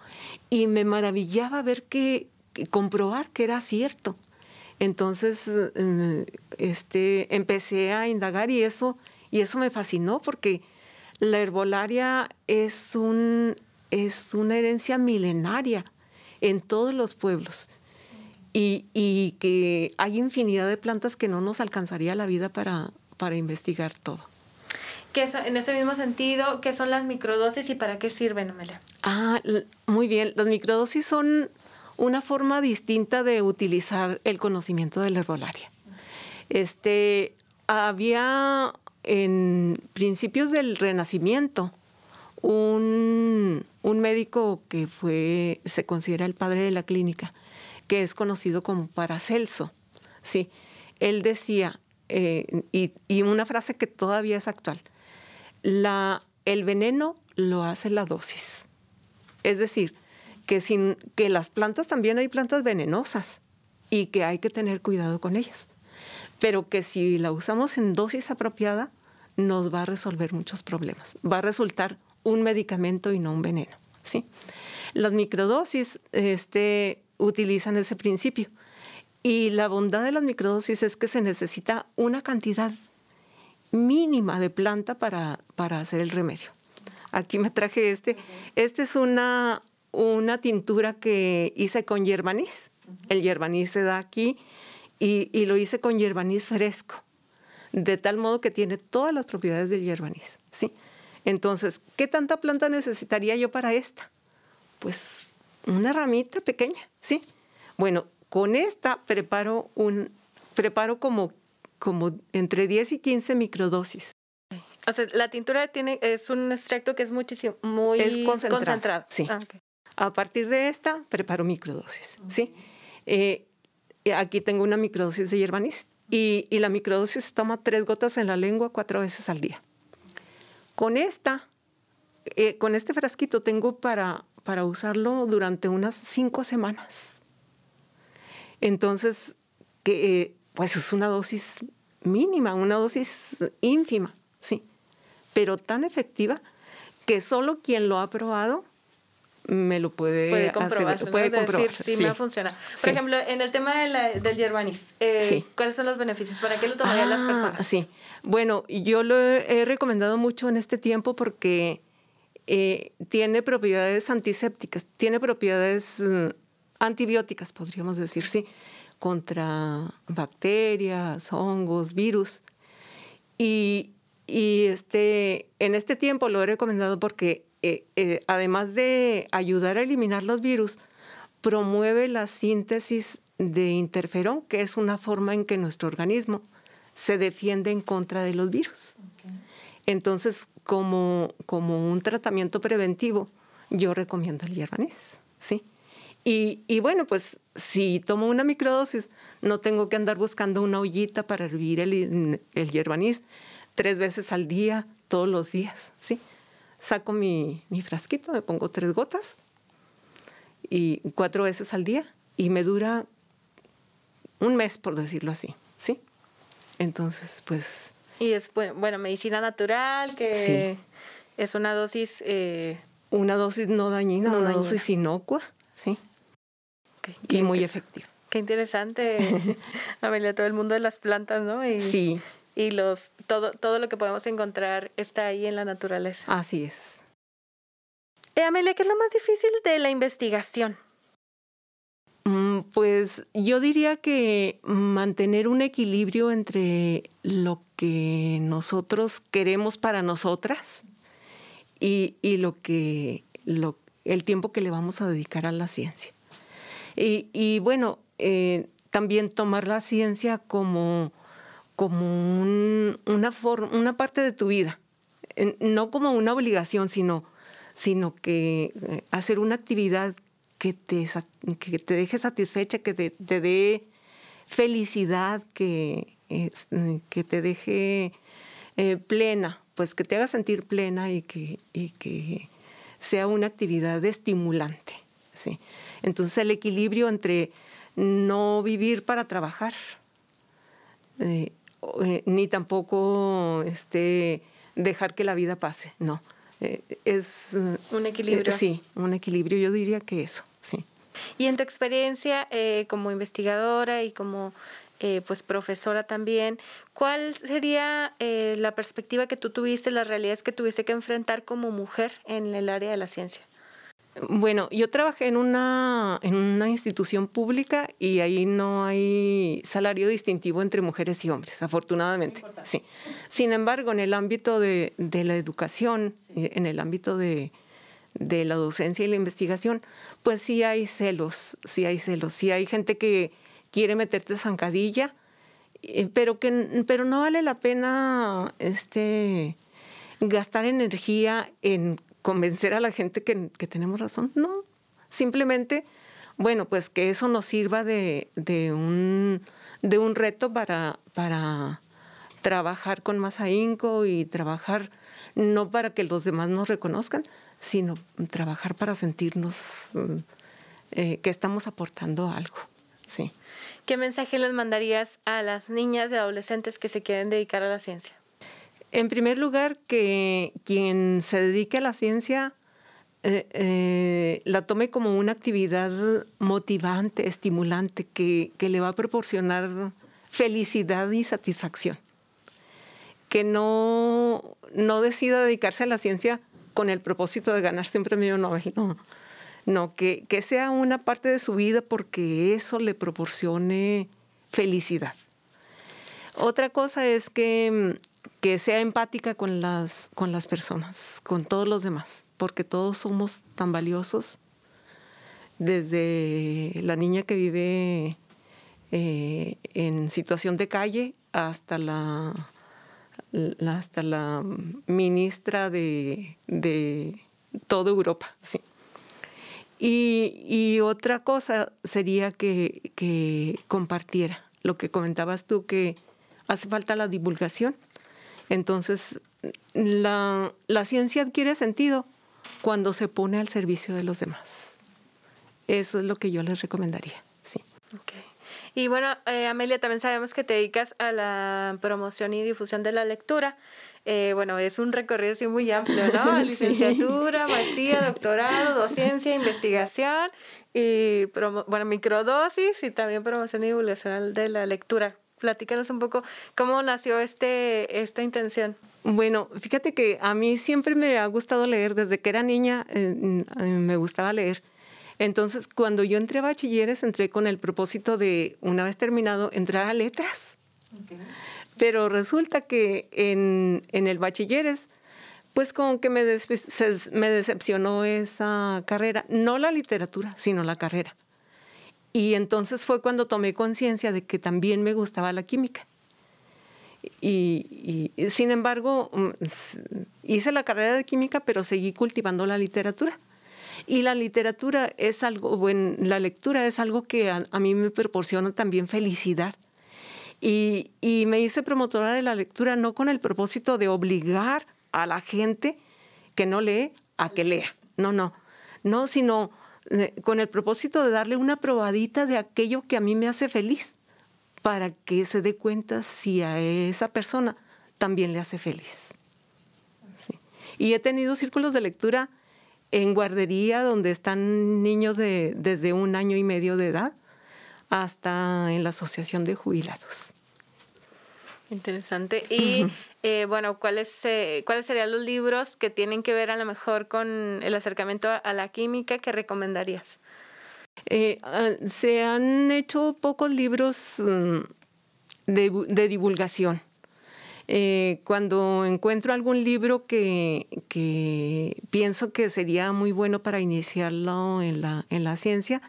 Y me maravillaba ver que, comprobar que era cierto. Entonces, mm, este, empecé a indagar y eso, y eso me fascinó porque la herbolaria es, un, es una herencia milenaria en todos los pueblos. Y, y, que hay infinidad de plantas que no nos alcanzaría la vida para, para investigar todo en ese mismo sentido, ¿qué son las microdosis y para qué sirven, Amelia? Ah, muy bien. Las microdosis son una forma distinta de utilizar el conocimiento de la herbolaria. Este, había en principios del Renacimiento un, un médico que fue, se considera el padre de la clínica, que es conocido como Paracelso. Sí, él decía, eh, y, una frase que todavía es actual, la, el veneno lo hace la dosis. Es decir, que, sin, que las plantas también hay plantas venenosas y que hay que tener cuidado con ellas. Pero que si la usamos en dosis apropiada, nos va a resolver muchos problemas. Va a resultar un medicamento y no un veneno. ¿sí? Las microdosis este, utilizan ese principio. Y la bondad de las microdosis es que se necesita una cantidad mínima de planta para, para hacer el remedio. Aquí me traje este. Este es una, una tintura que hice con hierbanís. El hierbanís se da aquí y, y, lo hice con hierbanís fresco, de tal modo que tiene todas las propiedades del hierbanís. ¿sí? Entonces, ¿qué tanta planta necesitaría yo para esta? Pues una ramita pequeña, ¿sí? Bueno, con esta preparo un preparo como como entre 10 y 15 microdosis. O sea, la tintura tiene es un extracto que es muchísimo muy es concentrado. Sí. Ah, A partir de esta preparo microdosis, ¿sí? Eh, aquí tengo una microdosis de hierbanis y, la microdosis toma tres gotas en la lengua cuatro veces al día. Con esta, eh, con este frasquito tengo para, para usarlo durante unas cinco semanas. Entonces, que, eh, pues es una dosis mínima, una dosis ínfima, sí, pero tan efectiva que solo quien lo ha probado me lo puede, puede comprobar. puede comprobar. Decir, sí, me funciona. Por ejemplo, en el tema del yerbanis, eh, ¿cuáles son los beneficios? ¿Para qué lo tomarían las ah, personas? Sí, bueno, yo lo he recomendado mucho en este tiempo porque eh, tiene propiedades antisépticas, tiene propiedades mm, antibióticas, podríamos decir, sí, contra bacterias, hongos, virus. Y, y este, en este tiempo lo he recomendado porque eh, eh, además de ayudar a eliminar los virus, promueve la síntesis de interferón, que es una forma en que nuestro organismo se defiende en contra de los virus. Entonces, como, como un tratamiento preventivo, yo recomiendo el hierbanés, ¿sí? Y, y, bueno, pues si tomo una microdosis, no tengo que andar buscando una ollita para hervir el, el hierbanís tres veces al día, todos los días, ¿sí? Saco mi, frasquito, me pongo tres gotas y cuatro veces al día y me dura un mes, por decirlo así, ¿sí? Entonces, pues... Y es, bueno, medicina natural, que es una dosis... Eh, una dosis no dañina, una dosis inocua, ¿sí? Y muy efectiva. Qué interesante, <laughs> Amelia, todo el mundo de las plantas, ¿no? sí y los todo todo lo que podemos encontrar está ahí en la naturaleza. Así es. Eh, Amelia, ¿qué es lo más difícil de la investigación? Mm, pues yo diría que mantener un equilibrio entre lo que nosotros queremos para nosotras y, y lo que lo, el tiempo que le vamos a dedicar a la ciencia. Y, y bueno, eh, también tomar la ciencia como como una, una parte de tu vida, no como una obligación, sino, sino que eh, hacer una actividad que te, que te deje satisfecha, que te, dé felicidad, que, que te deje eh, plena, pues que te haga sentir plena y que, y que sea una actividad estimulante. ¿sí? Entonces el equilibrio entre no vivir para trabajar, eh, eh, ni tampoco este, dejar que la vida pase, no. Eh, es un equilibrio. Eh, sí, un equilibrio, yo diría que eso, sí. Y en tu experiencia como investigadora y como pues profesora también, ¿cuál sería la perspectiva que tú tuviste, las realidades que tuviste que enfrentar como mujer en el área de la ciencia? Bueno, yo trabajé en una, en una institución pública y ahí no hay salario distintivo entre mujeres y hombres, afortunadamente. Sí. Sin embargo, en el ámbito de, de la educación, en el ámbito de, de, la docencia y la investigación, pues sí hay celos, sí hay celos, sí hay gente que quiere meterte zancadilla, eh, pero, que, pero no vale la pena este, gastar energía en convencer a la gente que, tenemos razón. No, simplemente bueno, pues que eso nos sirva de, un, de un reto para, para trabajar con más ahínco y trabajar no para que los demás nos reconozcan, sino trabajar para sentirnos mm, eh, que estamos aportando algo. Sí. ¿Qué mensaje les mandarías a las niñas y adolescentes que se quieren dedicar a la ciencia? En primer lugar, que quien se dedique a la ciencia eh, eh, la tome como una actividad motivante, estimulante, que, le va a proporcionar felicidad y satisfacción. Que no, no decida dedicarse a la ciencia con el propósito de ganarse un premio Nobel, no. No, que, que sea una parte de su vida porque eso le proporcione felicidad. Otra cosa es que, que sea empática con las, con las personas, con todos los demás porque todos somos tan valiosos, desde la niña que vive eh, en situación de calle hasta la, hasta la ministra de, toda Europa. Sí. Y, otra cosa sería que, que, compartiera lo que comentabas tú, que hace falta la divulgación. Entonces, la, la ciencia adquiere sentido cuando se pone al servicio de los demás. Eso es lo que yo les recomendaría. Sí. Okay. Y bueno, eh, Amelia, también sabemos que te dedicas a la promoción y difusión de la lectura. Eh, bueno, es un recorrido así muy amplio, ¿no? <laughs> Licenciatura, maestría, doctorado, docencia, investigación y, bueno, microdosis y también promoción y divulgación de la lectura. Platícanos un poco cómo nació este, esta intención. Bueno, fíjate que a mí siempre me ha gustado leer, desde que era niña eh, me gustaba leer. Entonces, cuando yo entré a bachilleres, entré con el propósito de, una vez terminado, entrar a letras. Pero resulta que en, el bachilleres, pues como que me, me decepcionó esa carrera, no la literatura, sino la carrera. Y entonces fue cuando tomé conciencia de que también me gustaba la química. Y, sin embargo, mm, hice la carrera de química, pero seguí cultivando la literatura. Y la literatura es algo, bueno, la lectura es algo que a, mí me proporciona también felicidad. Y, y, me hice promotora de la lectura no con el propósito de obligar a la gente que no lee a que lea. No, no. No, sino con el propósito de darle una probadita de aquello que a mí me hace feliz, para que se dé cuenta si a esa persona también le hace feliz. Y he tenido círculos de lectura en guardería donde están niños de, desde un año y medio de edad hasta en la asociación de jubilados. Interesante. Y eh, bueno, ¿cuáles, eh, ¿cuáles serían los libros que tienen que ver a lo mejor con el acercamiento a, la química que recomendarías? Eh, ah, se han hecho pocos libros mm, de, divulgación. cuando encuentro algún libro que, que, pienso que sería muy bueno para iniciarlo en la, en la ciencia,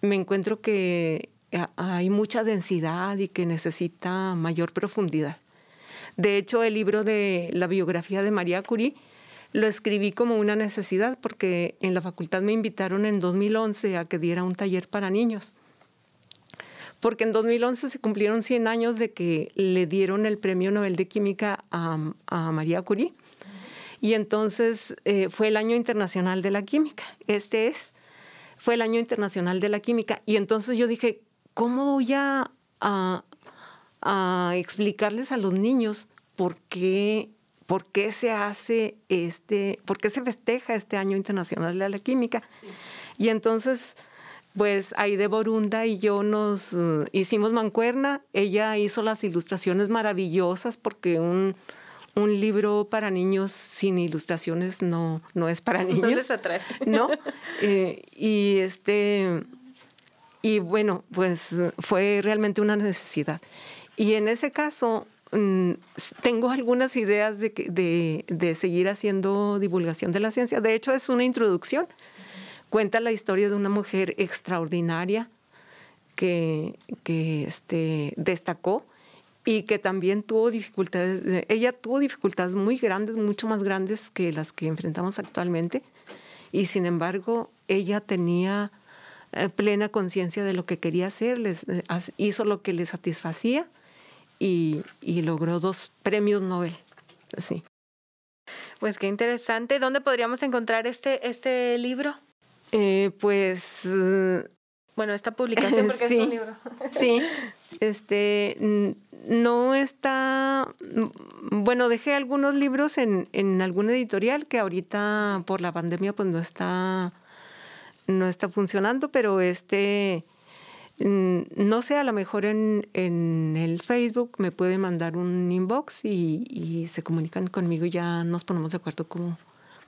me encuentro que hay mucha densidad y que necesita mayor profundidad. De hecho, el libro de la biografía de María Curie lo escribí como una necesidad porque en la facultad me invitaron en 2011 a que diera un taller para niños. Porque en 2011 se cumplieron 100 años de que le dieron el Premio Nobel de Química a, María Curie. Y entonces eh, fue el Año Internacional de la Química. Este es, fue el Año Internacional de la Química. Y entonces yo dije, ¿cómo voy a, explicarles a los niños por qué, por qué se hace este, por qué se festeja este año internacional de la química? Y entonces, pues Aide Borunda y yo nos uh, hicimos mancuerna. Ella hizo las ilustraciones maravillosas porque un, libro para niños sin ilustraciones no, no es para <laughs> niños. No les atrae. ¿No? Eh, y este y bueno, pues fue realmente una necesidad. Y en ese caso, mm, tengo algunas ideas de, de, seguir haciendo divulgación de la ciencia. De hecho, es una introducción. Cuenta la historia de una mujer extraordinaria que, que este, destacó y que también tuvo dificultades. Ella tuvo dificultades muy grandes, mucho más grandes que las que enfrentamos actualmente. Y sin embargo, ella tenía eh, plena conciencia de lo que quería hacer, les, eh, hizo lo que le satisfacía y, y logró dos premios Nobel. Sí. Pues qué interesante. ¿Dónde podríamos encontrar este, este libro? Eh, pues bueno, esta publicación porque sí, es un libro. sí, este no está, bueno, dejé algunos libros en, en alguna editorial que ahorita por la pandemia pues no está, no está funcionando, pero este, no sé, a lo mejor en, en el Facebook me pueden mandar un inbox y, y, se comunican conmigo y ya nos ponemos de acuerdo cómo,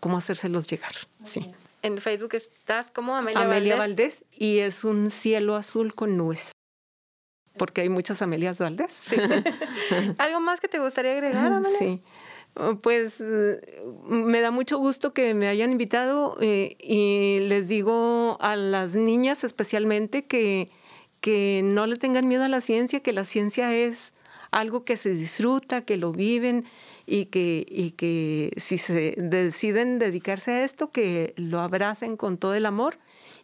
cómo hacérselos llegar. Sí. En Facebook estás como Amelia, Amelia Valdés. Valdés y es un cielo azul con nubes porque hay muchas Amelias Valdés. Sí. <laughs> ¿Algo más que te gustaría agregar, <laughs> Amelia? Sí. Pues me da mucho gusto que me hayan invitado eh, y les digo a las niñas especialmente que, que no le tengan miedo a la ciencia, que la ciencia es algo que se disfruta, que lo viven y que, y que si se deciden dedicarse a esto, que lo abracen con todo el amor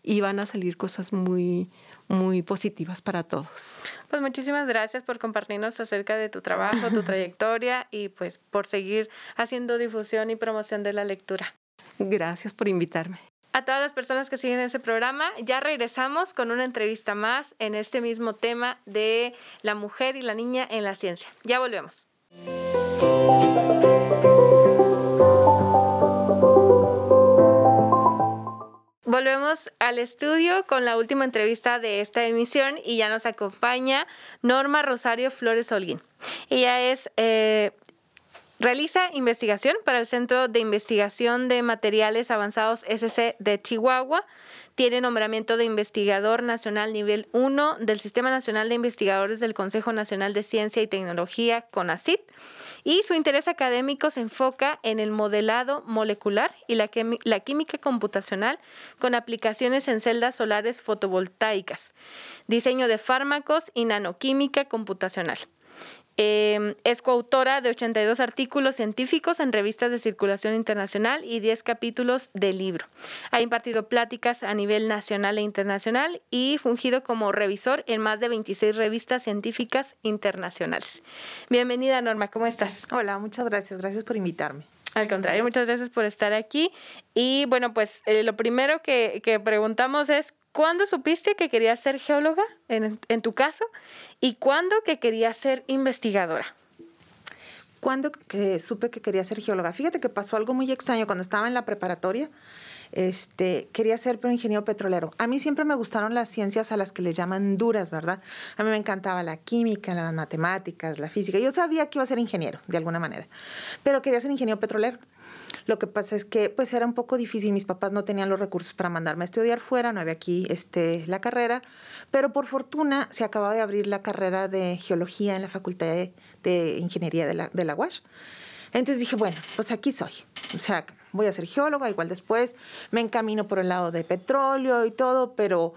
y van a salir cosas muy, muy positivas para todos. Pues muchísimas gracias por compartirnos acerca de tu trabajo, tu <laughs> trayectoria y pues por seguir haciendo difusión y promoción de la lectura. Gracias por invitarme. A todas las personas que siguen ese programa, ya regresamos con una entrevista más en este mismo tema de la mujer y la niña en la ciencia. Ya volvemos. Volvemos al estudio con la última entrevista de esta emisión y ya nos acompaña Norma Rosario Flores Holguín. Ella es eh, Realiza investigación para el Centro de Investigación de Materiales Avanzados SC de Chihuahua. Tiene nombramiento de investigador nacional nivel 1 del Sistema Nacional de Investigadores del Consejo Nacional de Ciencia y Tecnología, CONACIT y su interés académico se enfoca en el modelado molecular y la, química computacional con aplicaciones en celdas solares fotovoltaicas, diseño de fármacos y nanoquímica computacional. Eh, es coautora de 82 artículos científicos en revistas de circulación internacional y 10 capítulos de libro. Ha impartido pláticas a nivel nacional e internacional y fungido como revisor en más de 26 revistas científicas internacionales. Bienvenida Norma, ¿cómo estás? Hola, muchas gracias. Gracias por invitarme. Al contrario, muchas gracias por estar aquí. Y bueno, pues eh, lo primero que, que preguntamos es, ¿Cuándo supiste que querías ser geóloga, en, en tu caso? ¿Y cuándo que querías ser investigadora? ¿Cuándo que supe que quería ser geóloga? Fíjate que pasó algo muy extraño cuando estaba en la preparatoria. Este, quería ser ingeniero petrolero. A mí siempre me gustaron las ciencias a las que le llaman duras, ¿verdad? A mí me encantaba la química, las matemáticas, la física. Yo sabía que iba a ser ingeniero, de alguna manera, pero quería ser ingeniero petrolero. Lo que pasa es que pues era un poco difícil, mis papás no tenían los recursos para mandarme a estudiar fuera, no había aquí este, la carrera, pero por fortuna se acababa de abrir la carrera de geología en la Facultad de, Ingeniería de la, de la. Entonces dije, bueno, pues aquí soy. O sea, voy a ser geóloga, igual después me encamino por el lado de petróleo y todo, pero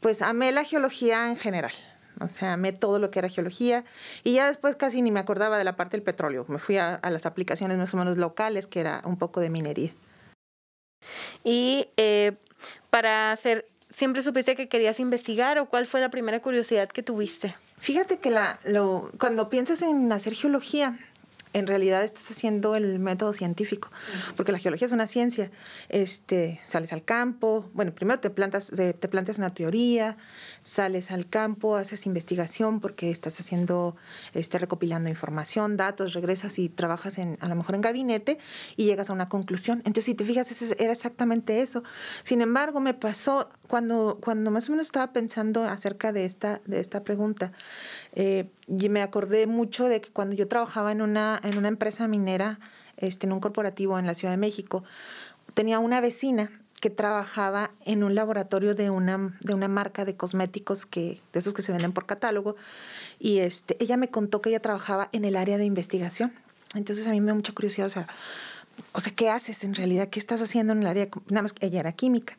pues amé la geología en general. O sea, amé todo lo que era geología y ya después casi ni me acordaba de la parte del petróleo. Me fui a, las aplicaciones más o menos locales, que era un poco de minería. Y eh, para hacer, ¿siempre supiste que querías investigar o cuál fue la primera curiosidad que tuviste? Fíjate que la, lo, cuando piensas en hacer geología, en realidad estás haciendo el método científico, porque la geología es una ciencia. Este, sales al campo, bueno, primero te plantas, te, plantas una teoría, sales al campo, haces investigación porque estás haciendo, este, recopilando información, datos, regresas y trabajas en, a lo mejor en gabinete y llegas a una conclusión. Entonces, si te fijas, era exactamente eso. Sin embargo, me pasó cuando, cuando más o menos estaba pensando acerca de esta, de esta pregunta, eh, y me acordé mucho de que cuando yo trabajaba en una, en una empresa minera, este, en un corporativo en la Ciudad de México, tenía una vecina que trabajaba en un laboratorio de una, de una marca de cosméticos que, de esos que se venden por catálogo. Y este, ella me contó que ella trabajaba en el área de investigación. Entonces a mí me da mucha curiosidad, o sea, o sea, ¿qué haces en realidad? ¿Qué estás haciendo en el área? Nada más que ella era química.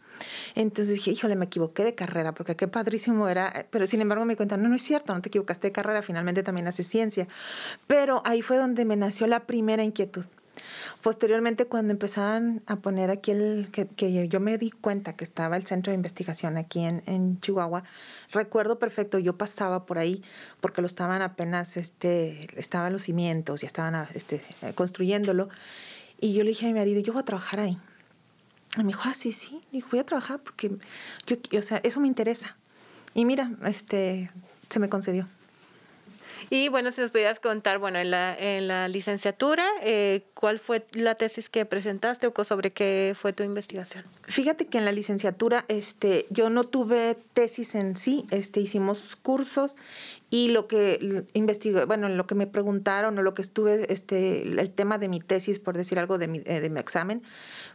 Entonces dije, híjole, me equivoqué de carrera, porque qué padrísimo era. Pero sin embargo me cuentan, no, no es cierto, no te equivocaste de carrera, finalmente también haces ciencia. Pero ahí fue donde me nació la primera inquietud. posteriormente cuando empezaron a poner aquí el, que, yo me di cuenta que estaba el centro de investigación aquí en, en, Chihuahua, recuerdo perfecto, yo pasaba por ahí porque lo estaban apenas, este, estaban los cimientos, y estaban este, construyéndolo, y yo le dije a mi marido, yo voy a trabajar ahí. Y me dijo, ah, sí, sí, dijo, voy a trabajar porque yo, o sea, eso me interesa. Y mira, este, se me concedió. Y bueno, si nos pudieras contar, bueno, en la, en la licenciatura, eh, ¿cuál fue la tesis que presentaste o sobre qué fue tu investigación? Fíjate que en la licenciatura, este, yo no tuve tesis en sí, este, hicimos cursos y lo que investigué, bueno, lo que me preguntaron o lo que estuve, este, el tema de mi tesis, por decir algo de mi, eh, de mi examen,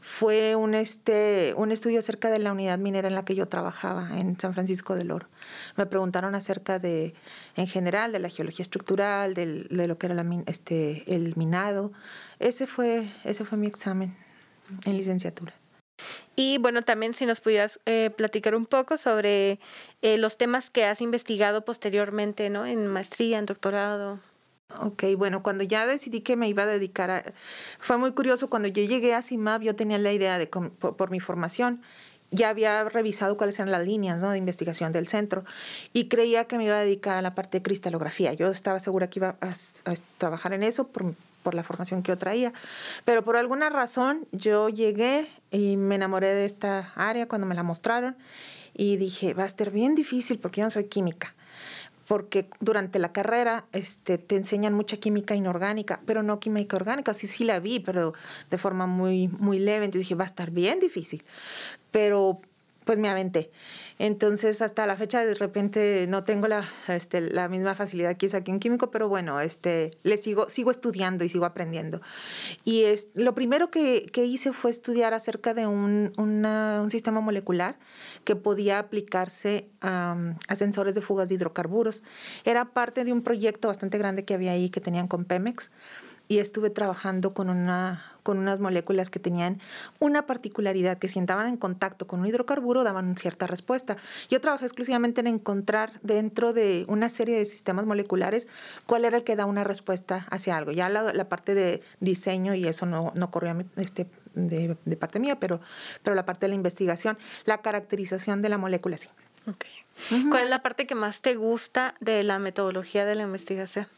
fue un, este, un estudio acerca de la unidad minera en la que yo trabajaba en San Francisco del Oro. Me preguntaron acerca de, en general, de la geología estructural, de lo que era la, este, el minado. Ese fue, ese fue mi examen en licenciatura. Y bueno, también si nos pudieras eh, platicar un poco sobre eh, los temas que has investigado posteriormente, ¿no? En maestría, en doctorado. Ok, bueno, cuando ya decidí que me iba a dedicar a... Fue muy curioso, cuando yo llegué a CIMAB yo tenía la idea de, por, mi formación, ya había revisado cuáles eran las líneas ¿no? de investigación del centro y creía que me iba a dedicar a la parte de cristalografía. Yo estaba segura que iba a, trabajar en eso por, por, la formación que yo traía, pero por alguna razón yo llegué y me enamoré de esta área cuando me la mostraron y dije, va a estar bien difícil porque yo no soy química porque durante la carrera este, te enseñan mucha química inorgánica, pero no química orgánica. Sí, sí la vi, pero de forma muy, muy leve. Entonces dije, va a estar bien difícil. Pero pues me aventé. Entonces, hasta la fecha, de repente no tengo la, este, la misma facilidad que es aquí en químico, pero bueno, este, le sigo, sigo estudiando y sigo aprendiendo. Y es, lo primero que, que hice fue estudiar acerca de un, un sistema molecular que podía aplicarse a, sensores de fugas de hidrocarburos. Era parte de un proyecto bastante grande que había ahí que tenían con Pemex y estuve trabajando con, una, con unas moléculas que tenían una particularidad, que si entraban en contacto con un hidrocarburo daban cierta respuesta. Yo trabajé exclusivamente en encontrar dentro de una serie de sistemas moleculares cuál era el que da una respuesta hacia algo. Ya la, parte de diseño y eso no, no corrió este, de, de, parte mía, pero, pero la parte de la investigación, la caracterización de la molécula sí. ¿Cuál es la parte que más te gusta de la metodología de la investigación?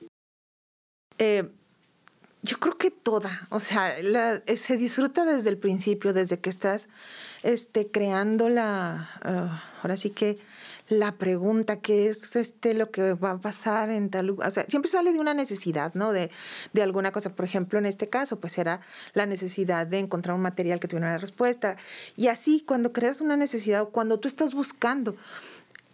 Eh, yo creo que toda, o sea, eh, se disfruta desde el principio, desde que estás este, creando la, ah, ahora sí que la pregunta, qué es este, lo que va a pasar en tal lugar, o sea, siempre sale de una necesidad, ¿no? De, de alguna cosa, por ejemplo, en este caso, pues era la necesidad de encontrar un material que tuviera una respuesta. Y así, cuando creas una necesidad o cuando tú estás buscando,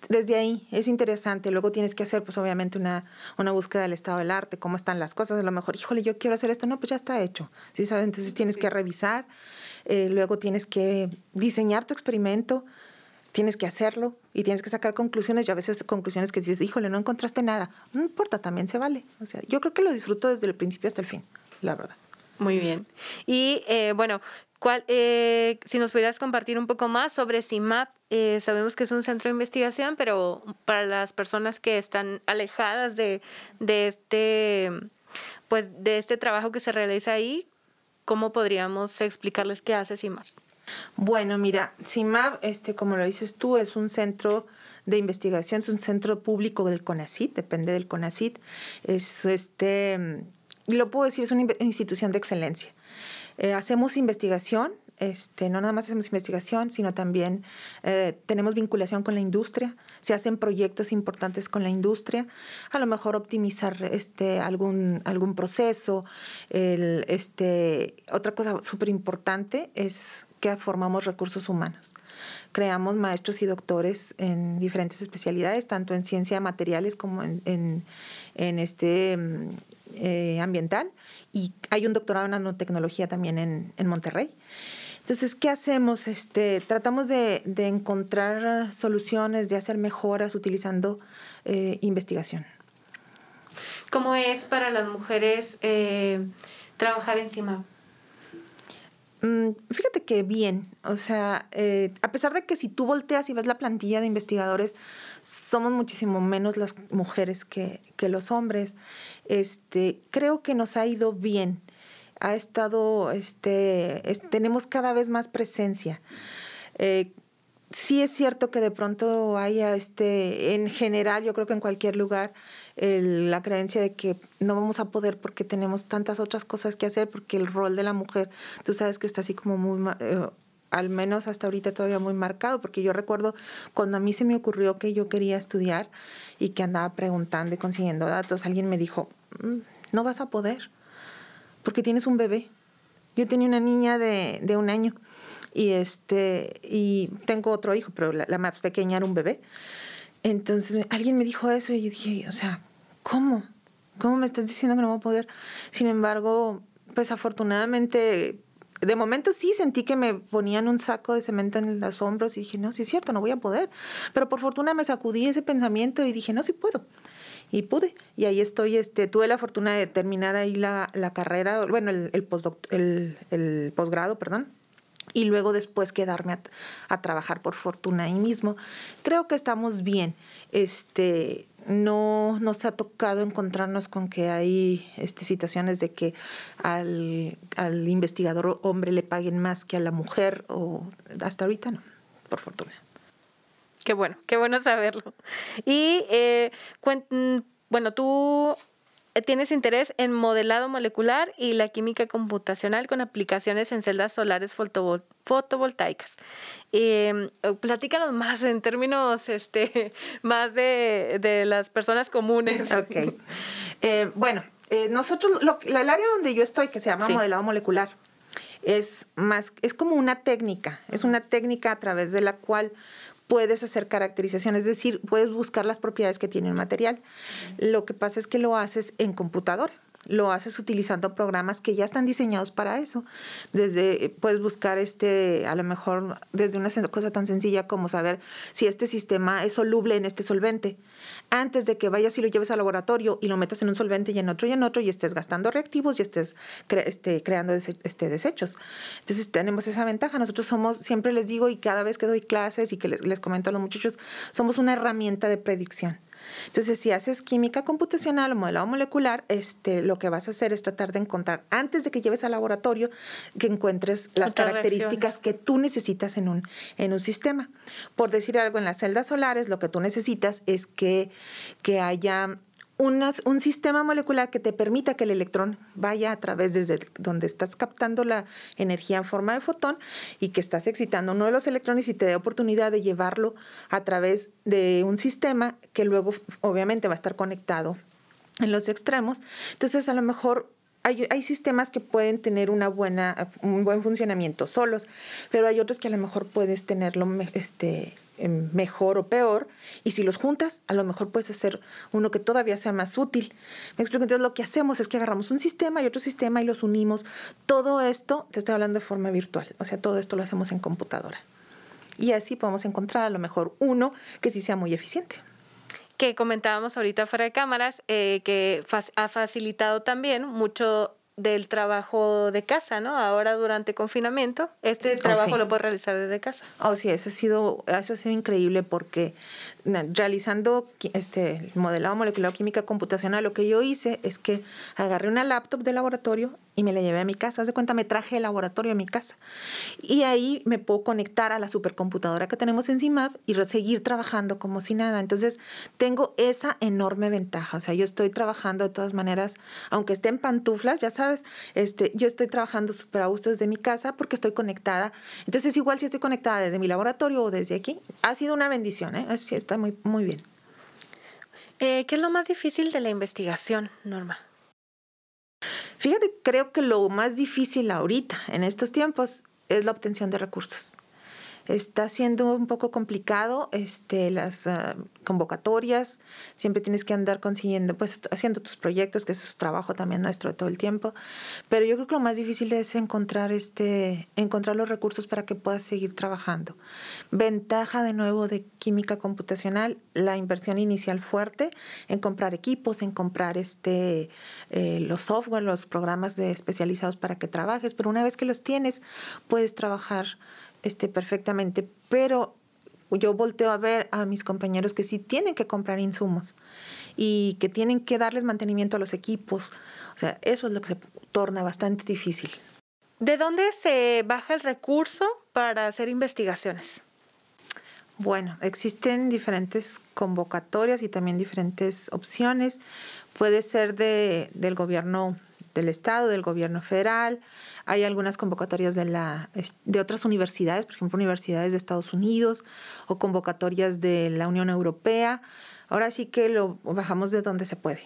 desde ahí es interesante. Luego tienes que hacer, pues obviamente, una, una búsqueda del estado del arte, cómo están las cosas. A lo mejor, híjole, yo quiero hacer esto. No, pues ya está hecho. ¿Sí sabes? Entonces tienes que revisar. Eh, luego tienes que diseñar tu experimento. Tienes que hacerlo y tienes que sacar conclusiones. Y a veces conclusiones que dices, híjole, no encontraste nada. No importa, también se vale. O sea, yo creo que lo disfruto desde el principio hasta el fin, la verdad. Muy bien. Y eh, bueno, ¿cuál, eh, si nos pudieras compartir un poco más sobre CIMAP, eh, sabemos que es un centro de investigación, pero para las personas que están alejadas de, de, este, pues, de este trabajo que se realiza ahí, ¿cómo podríamos explicarles qué hace CIMAP? Bueno, mira, CIMAP, este, como lo dices tú, es un centro de investigación, es un centro público del CONACIT, depende del CONACIT. Es, este, lo puedo decir, es una institución de excelencia. Eh, hacemos investigación este, no nada más hacemos investigación, sino también eh, tenemos vinculación con la industria, se hacen proyectos importantes con la industria, a lo mejor optimizar este, algún, algún proceso. Este, otra cosa súper importante es que formamos recursos humanos. Creamos maestros y doctores en diferentes especialidades, tanto en ciencia de materiales como en, este, mm, eh, ambiental. Y hay un doctorado en nanotecnología también en, en Monterrey. Entonces, ¿qué hacemos? Este, tratamos de, encontrar soluciones, de hacer mejoras utilizando eh, investigación. ¿Cómo es para las mujeres eh, trabajar encima? Mm, fíjate que bien, o sea, eh, a pesar de que si tú volteas y ves la plantilla de investigadores, somos muchísimo menos las mujeres que, que los hombres, este, creo que nos ha ido bien ha estado, este, tenemos cada vez más presencia. Eh, sí es cierto que de pronto haya, este, en general, yo creo que en cualquier lugar, la creencia de que no vamos a poder porque tenemos tantas otras cosas que hacer, porque el rol de la mujer, tú sabes que está así como muy, eh, al menos hasta ahorita todavía muy marcado, porque yo recuerdo cuando a mí se me ocurrió que yo quería estudiar y que andaba preguntando y consiguiendo datos, alguien me dijo, mm, no vas a poder, porque tienes un bebé. Yo tenía una niña de, de un año y este y tengo otro hijo, pero la, más pequeña era un bebé. Entonces alguien me dijo eso y yo dije, o sea, ¿cómo? ¿Cómo me estás diciendo que no voy a poder? Sin embargo, pues afortunadamente, de momento sí sentí que me ponían un saco de cemento en los hombros y dije, no, sí es cierto, no voy a poder. Pero por fortuna me sacudí ese pensamiento y dije, no, sí puedo. Y pude. Y ahí estoy, este, tuve la fortuna de terminar ahí la, la carrera, bueno, el, el, el, el posgrado, perdón y luego después quedarme a, trabajar por fortuna ahí mismo. Creo que estamos bien. Este, no nos ha tocado encontrarnos con que hay este, situaciones de que al, al, investigador hombre le paguen más que a la mujer, o hasta ahorita no, por fortuna. Qué bueno, qué bueno saberlo. Y eh, bueno, tú tienes interés en modelado molecular y la química computacional con aplicaciones en celdas solares fotovoltaicas. Eh, platícanos más en términos este, <laughs> más de, las personas comunes. <laughs> Ok. Eh, bueno, eh, nosotros, lo, el área donde yo estoy, que se llama modelado molecular, es más, es como una técnica, es una técnica a través de la cual puedes hacer caracterización, es decir, puedes buscar las propiedades que tiene un material. Lo que pasa es que lo haces en computadora lo haces utilizando programas que ya están diseñados para eso. Desde puedes buscar este a lo mejor desde una cosa tan sencilla como saber si este sistema es soluble en este solvente antes de que vayas y lo lleves al laboratorio y lo metas en un solvente y en otro y en otro y estés gastando reactivos y estés este, creando este, desechos. Entonces tenemos esa ventaja. Nosotros somos, siempre les digo y cada vez que doy clases y que les, les comento a los muchachos, somos una herramienta de predicción. Entonces, si haces química computacional o modelado molecular, este, lo que vas a hacer es tratar de encontrar, antes de que lleves al laboratorio, que encuentres las características que tú necesitas en un, en un sistema. Por decir algo, en las celdas solares, lo que tú necesitas es que, que haya un sistema molecular que te permita que el electrón vaya a través desde donde estás captando la energía en forma de fotón y que estás excitando uno de los electrones y te dé oportunidad de llevarlo a través de un sistema que luego obviamente va a estar conectado en los extremos. Entonces a lo mejor hay, sistemas que pueden tener una buena, un buen funcionamiento solos, pero hay otros que a lo mejor puedes tenerlo este, Em, mejor o peor, y si los juntas, a lo mejor puedes hacer uno que todavía sea más útil. Me explico, entonces lo que hacemos es que agarramos un sistema y otro sistema y los unimos. Todo esto, te estoy hablando de forma virtual, o sea, todo esto lo hacemos en computadora. Y así podemos encontrar a lo mejor uno que sí sea muy eficiente que comentábamos ahorita fuera de cámaras, eh, que ha facilitado también mucho del trabajo de casa, ¿no? Ahora durante confinamiento, este oh, trabajo lo puedes realizar desde casa. Oh, sí, eso ha sido, eso ha sido increíble porque realizando este modelado molecular química computacional, lo que yo hice es que agarré una laptop de laboratorio y me la llevé a mi casa. Haz de cuenta, me traje el laboratorio a mi casa. Y ahí me puedo conectar a la supercomputadora que tenemos en CIMAP y seguir trabajando como si nada. Entonces, tengo esa enorme ventaja. O sea, yo estoy trabajando de todas maneras, aunque esté en pantuflas, ya sabes, este, yo estoy trabajando súper a gusto desde mi casa porque estoy conectada. Entonces, igual si estoy conectada desde mi laboratorio o desde aquí, ha sido una bendición, ¿eh? Así está muy, muy bien. Eh, ¿Qué es lo más difícil de la investigación, Norma? Fíjate, creo que lo más difícil ahorita, en estos tiempos, es la obtención de recursos está siendo un poco complicado este, las ah, convocatorias, siempre tienes que andar consiguiendo, pues haciendo tus proyectos, que eso es trabajo también nuestro todo el tiempo, pero yo creo que lo más difícil es encontrar, este, encontrar los recursos para que puedas seguir trabajando. Ventaja de nuevo de química computacional, la inversión inicial fuerte en comprar equipos, en comprar este, eh, los software, los programas de especializados para que trabajes, pero una vez que los tienes, puedes trabajar este, perfectamente, pero yo volteo a ver a mis compañeros que sí tienen que comprar insumos y que tienen que darles mantenimiento a los equipos. O sea, eso es lo que se torna bastante difícil. ¿De dónde se baja el recurso para hacer investigaciones? Bueno, existen diferentes convocatorias y también diferentes opciones. Puede ser de, del gobierno del Estado, del gobierno federal. Hay algunas convocatorias de, la, de otras universidades, por ejemplo, universidades de Estados Unidos o convocatorias de la Unión Europea. Ahora sí que lo bajamos de donde se puede.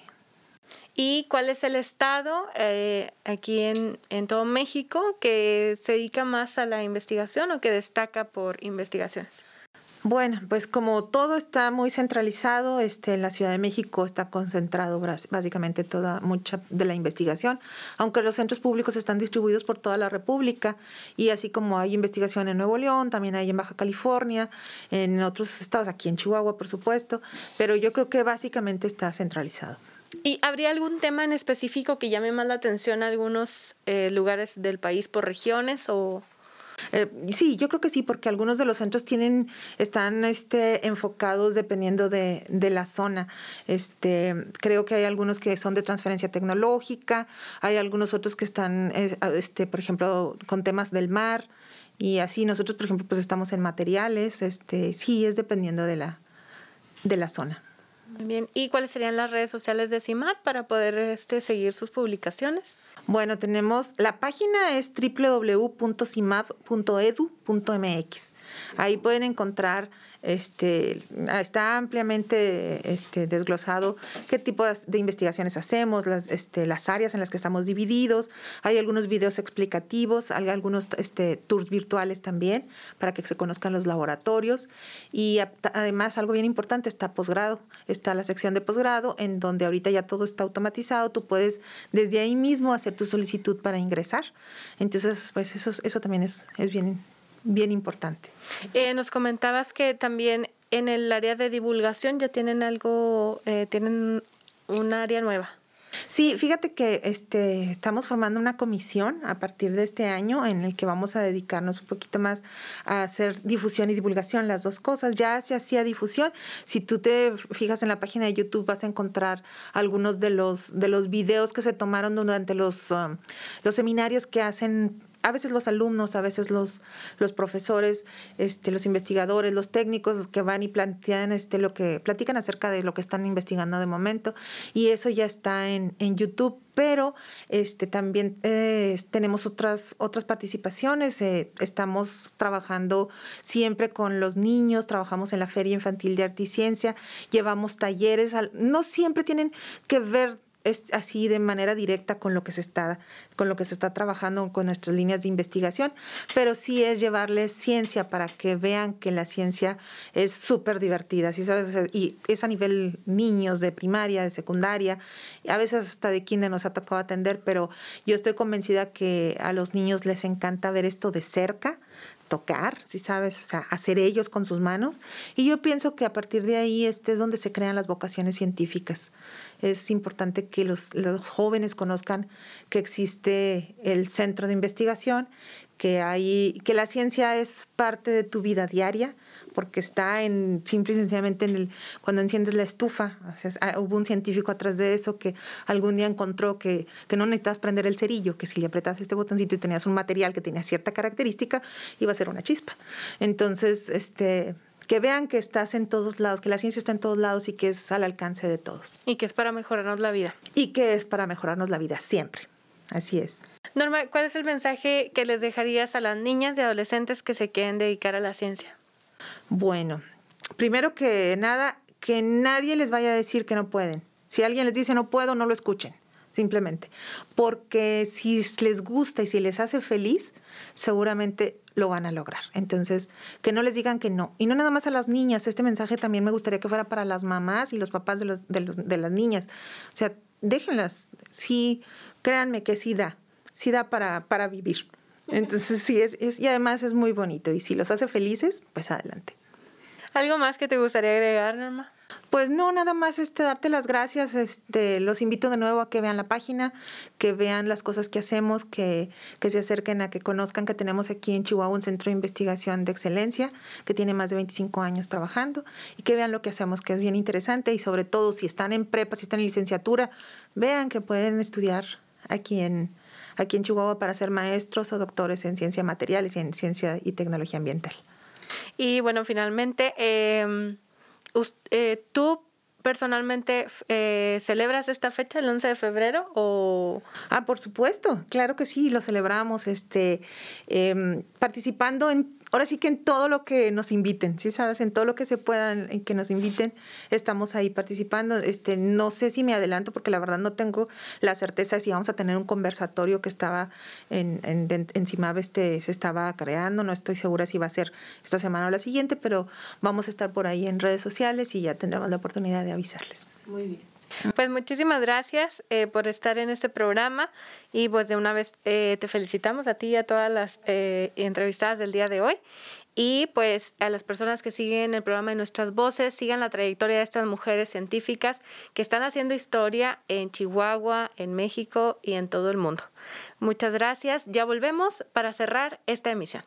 ¿Y cuál es el estado eh, aquí en, en, todo México que se dedica más a la investigación o que destaca por investigaciones? Bueno, pues como todo está muy centralizado, este, en la Ciudad de México está concentrado básicamente toda mucha de la investigación, aunque los centros públicos están distribuidos por toda la República y así como hay investigación en Nuevo León, también hay en Baja California, en otros estados, aquí en Chihuahua, por supuesto, pero yo creo que básicamente está centralizado. ¿Y habría algún tema en específico que llame más la atención a algunos eh, lugares del país por regiones o eh, sí, yo creo que sí, porque algunos de los centros tienen, están este, enfocados dependiendo de, de, la zona. Este, creo que hay algunos que son de transferencia tecnológica, hay algunos otros que están, este, por ejemplo, con temas del mar. Y así nosotros, por ejemplo, pues estamos en materiales. Este, sí, es dependiendo de la, de la zona. Bien. ¿Y cuáles serían las redes sociales de CIMAP para poder este, seguir sus publicaciones? Bueno, tenemos, la página es www.cimap.edu.mx. Ahí pueden encontrar este, está ampliamente este, desglosado qué tipo de investigaciones hacemos, las, este, las áreas en las que estamos divididos. Hay algunos videos explicativos, hay algunos tours virtuales también para que se conozcan los laboratorios. Y además, algo bien importante, está posgrado. Está la sección de posgrado en donde ahorita ya todo está automatizado. Tú puedes desde ahí mismo hacer tu solicitud para ingresar. Entonces, pues eso, eso también es, es bien bien importante. Eh, nos comentabas que también en el área de divulgación ya tienen algo, eh, tienen un área nueva. Sí, fíjate que este, estamos formando una comisión a partir de este año en el que vamos a dedicarnos un poquito más a hacer difusión y divulgación, las dos cosas. Ya se hacía difusión. Si tú te fijas en la página de YouTube vas a encontrar algunos de los, de los videos que se tomaron durante los, um, los seminarios que hacen a veces los alumnos, a veces los, los profesores, este, los investigadores, los técnicos que van y plantean este, lo que, platican acerca de lo que están investigando de momento, y eso ya está en, en YouTube pero este también eh, tenemos otras otras participaciones eh, estamos trabajando siempre con los niños trabajamos en la feria infantil de arte y ciencia llevamos talleres no siempre tienen que ver es así de manera directa con lo que se está con lo que se está trabajando con nuestras líneas de investigación, pero sí es llevarles ciencia para que vean que la ciencia es súper divertida, ¿sí sabes? y es a nivel niños de primaria, de secundaria, a veces hasta de kinder nos ha tocado atender, pero yo estoy convencida que a los niños les encanta ver esto de cerca, tocar, si sabes, o sea, hacer ellos con sus manos. Y yo pienso que a partir de ahí este es donde se crean las vocaciones científicas. Es importante que los, los jóvenes conozcan que existe el centro de investigación, que, hay, que la ciencia es parte de tu vida diaria, porque está en simple y sencillamente en el, cuando enciendes la estufa. Ah, hubo un científico atrás de eso que algún día encontró que, que no necesitas prender el cerillo, que si le apretas este botoncito y tenías un material que tenía cierta característica, iba a ser una chispa. Entonces, este, que vean que estás en todos lados, que la ciencia está en todos lados y que es al alcance de todos. Y que es para mejorarnos la vida. Y que es para mejorarnos la vida siempre. Así es. Norma, ¿cuál es el mensaje que les dejarías a las niñas y adolescentes que se quieren dedicar a la ciencia? Bueno, primero que nada, que nadie les vaya a decir que no pueden. Si alguien les dice no puedo, no lo escuchen, simplemente. Porque si les gusta y si les hace feliz, seguramente lo van a lograr. Entonces, que no les digan que no. Y no nada más a las niñas, este mensaje también me gustaría que fuera para las mamás y los papás de, de, los, de las niñas. O sea, déjenlas, sí, créanme que sí da, sí da para, para vivir. Entonces, sí, es, es, y además es muy bonito. Y si los hace felices, pues adelante. ¿Algo más que te gustaría agregar, Norma? Pues no, nada más este, darte las gracias. Este, los invito de nuevo a que vean la página, que vean las cosas que hacemos, que, que se acerquen a que conozcan que tenemos aquí en Chihuahua un centro de investigación de excelencia que tiene más de 25 años trabajando y que vean lo que hacemos, que es bien interesante y sobre todo si están en prepa, si están en licenciatura, vean que pueden estudiar aquí en, aquí en Chihuahua para ser maestros o doctores en ciencia materiales y en ciencia y tecnología ambiental. Y bueno, finalmente, eh, eh, ¿tú personalmente eh, celebras esta fecha, el 11 de febrero? O... Ah, por supuesto, claro que sí, lo celebramos, este, em, participando en ahora sí que en todo lo que nos inviten, ¿sí sabes? En todo lo que se puedan, en que nos inviten, estamos ahí participando. Este, no sé si me adelanto porque la verdad no tengo la certeza de si vamos a tener un conversatorio que estaba en, en, en este, se estaba creando, no estoy segura si va a ser esta semana o la siguiente, pero vamos a estar por ahí en redes sociales y ya tendremos la oportunidad de avisarles. Muy bien. <laughs> Pues muchísimas gracias eh, por estar en este programa y pues de una vez eh, te felicitamos a ti y a todas las eh, entrevistadas del día de hoy y pues a las personas que siguen el programa de Nuestras Voces, sigan la trayectoria de estas mujeres científicas que están haciendo historia en Chihuahua, en México y en todo el mundo. Muchas gracias. Ya volvemos para cerrar esta emisión.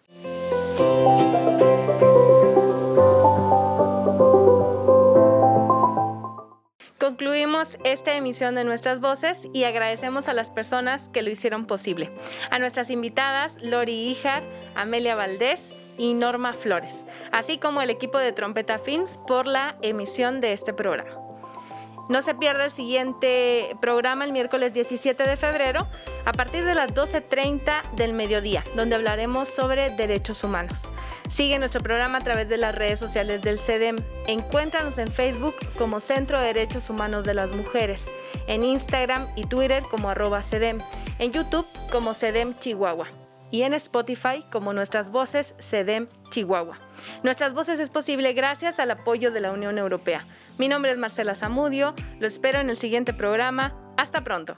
Concluimos esta emisión de Nuestras Voces y agradecemos a las personas que lo hicieron posible. A nuestras invitadas, Lori Ijar, Amelia Valdés y Norma Flores, así como el equipo de Trompeta Films por la emisión de este programa. No se pierda el siguiente programa el miércoles 17 de febrero a partir de las 12.30 del mediodía, donde hablaremos sobre derechos humanos. Sigue nuestro programa a través de las redes sociales del CEDEM. Encuéntranos en Facebook como Centro de Derechos Humanos de las Mujeres, en Instagram y Twitter como arroba CEDEM, en YouTube como CEDEM Chihuahua y en Spotify como Nuestras Voces CEDEM Chihuahua. Nuestras Voces es posible gracias al apoyo de la Unión Europea. Mi nombre es Marcela Zamudio, lo espero en el siguiente programa. Hasta pronto.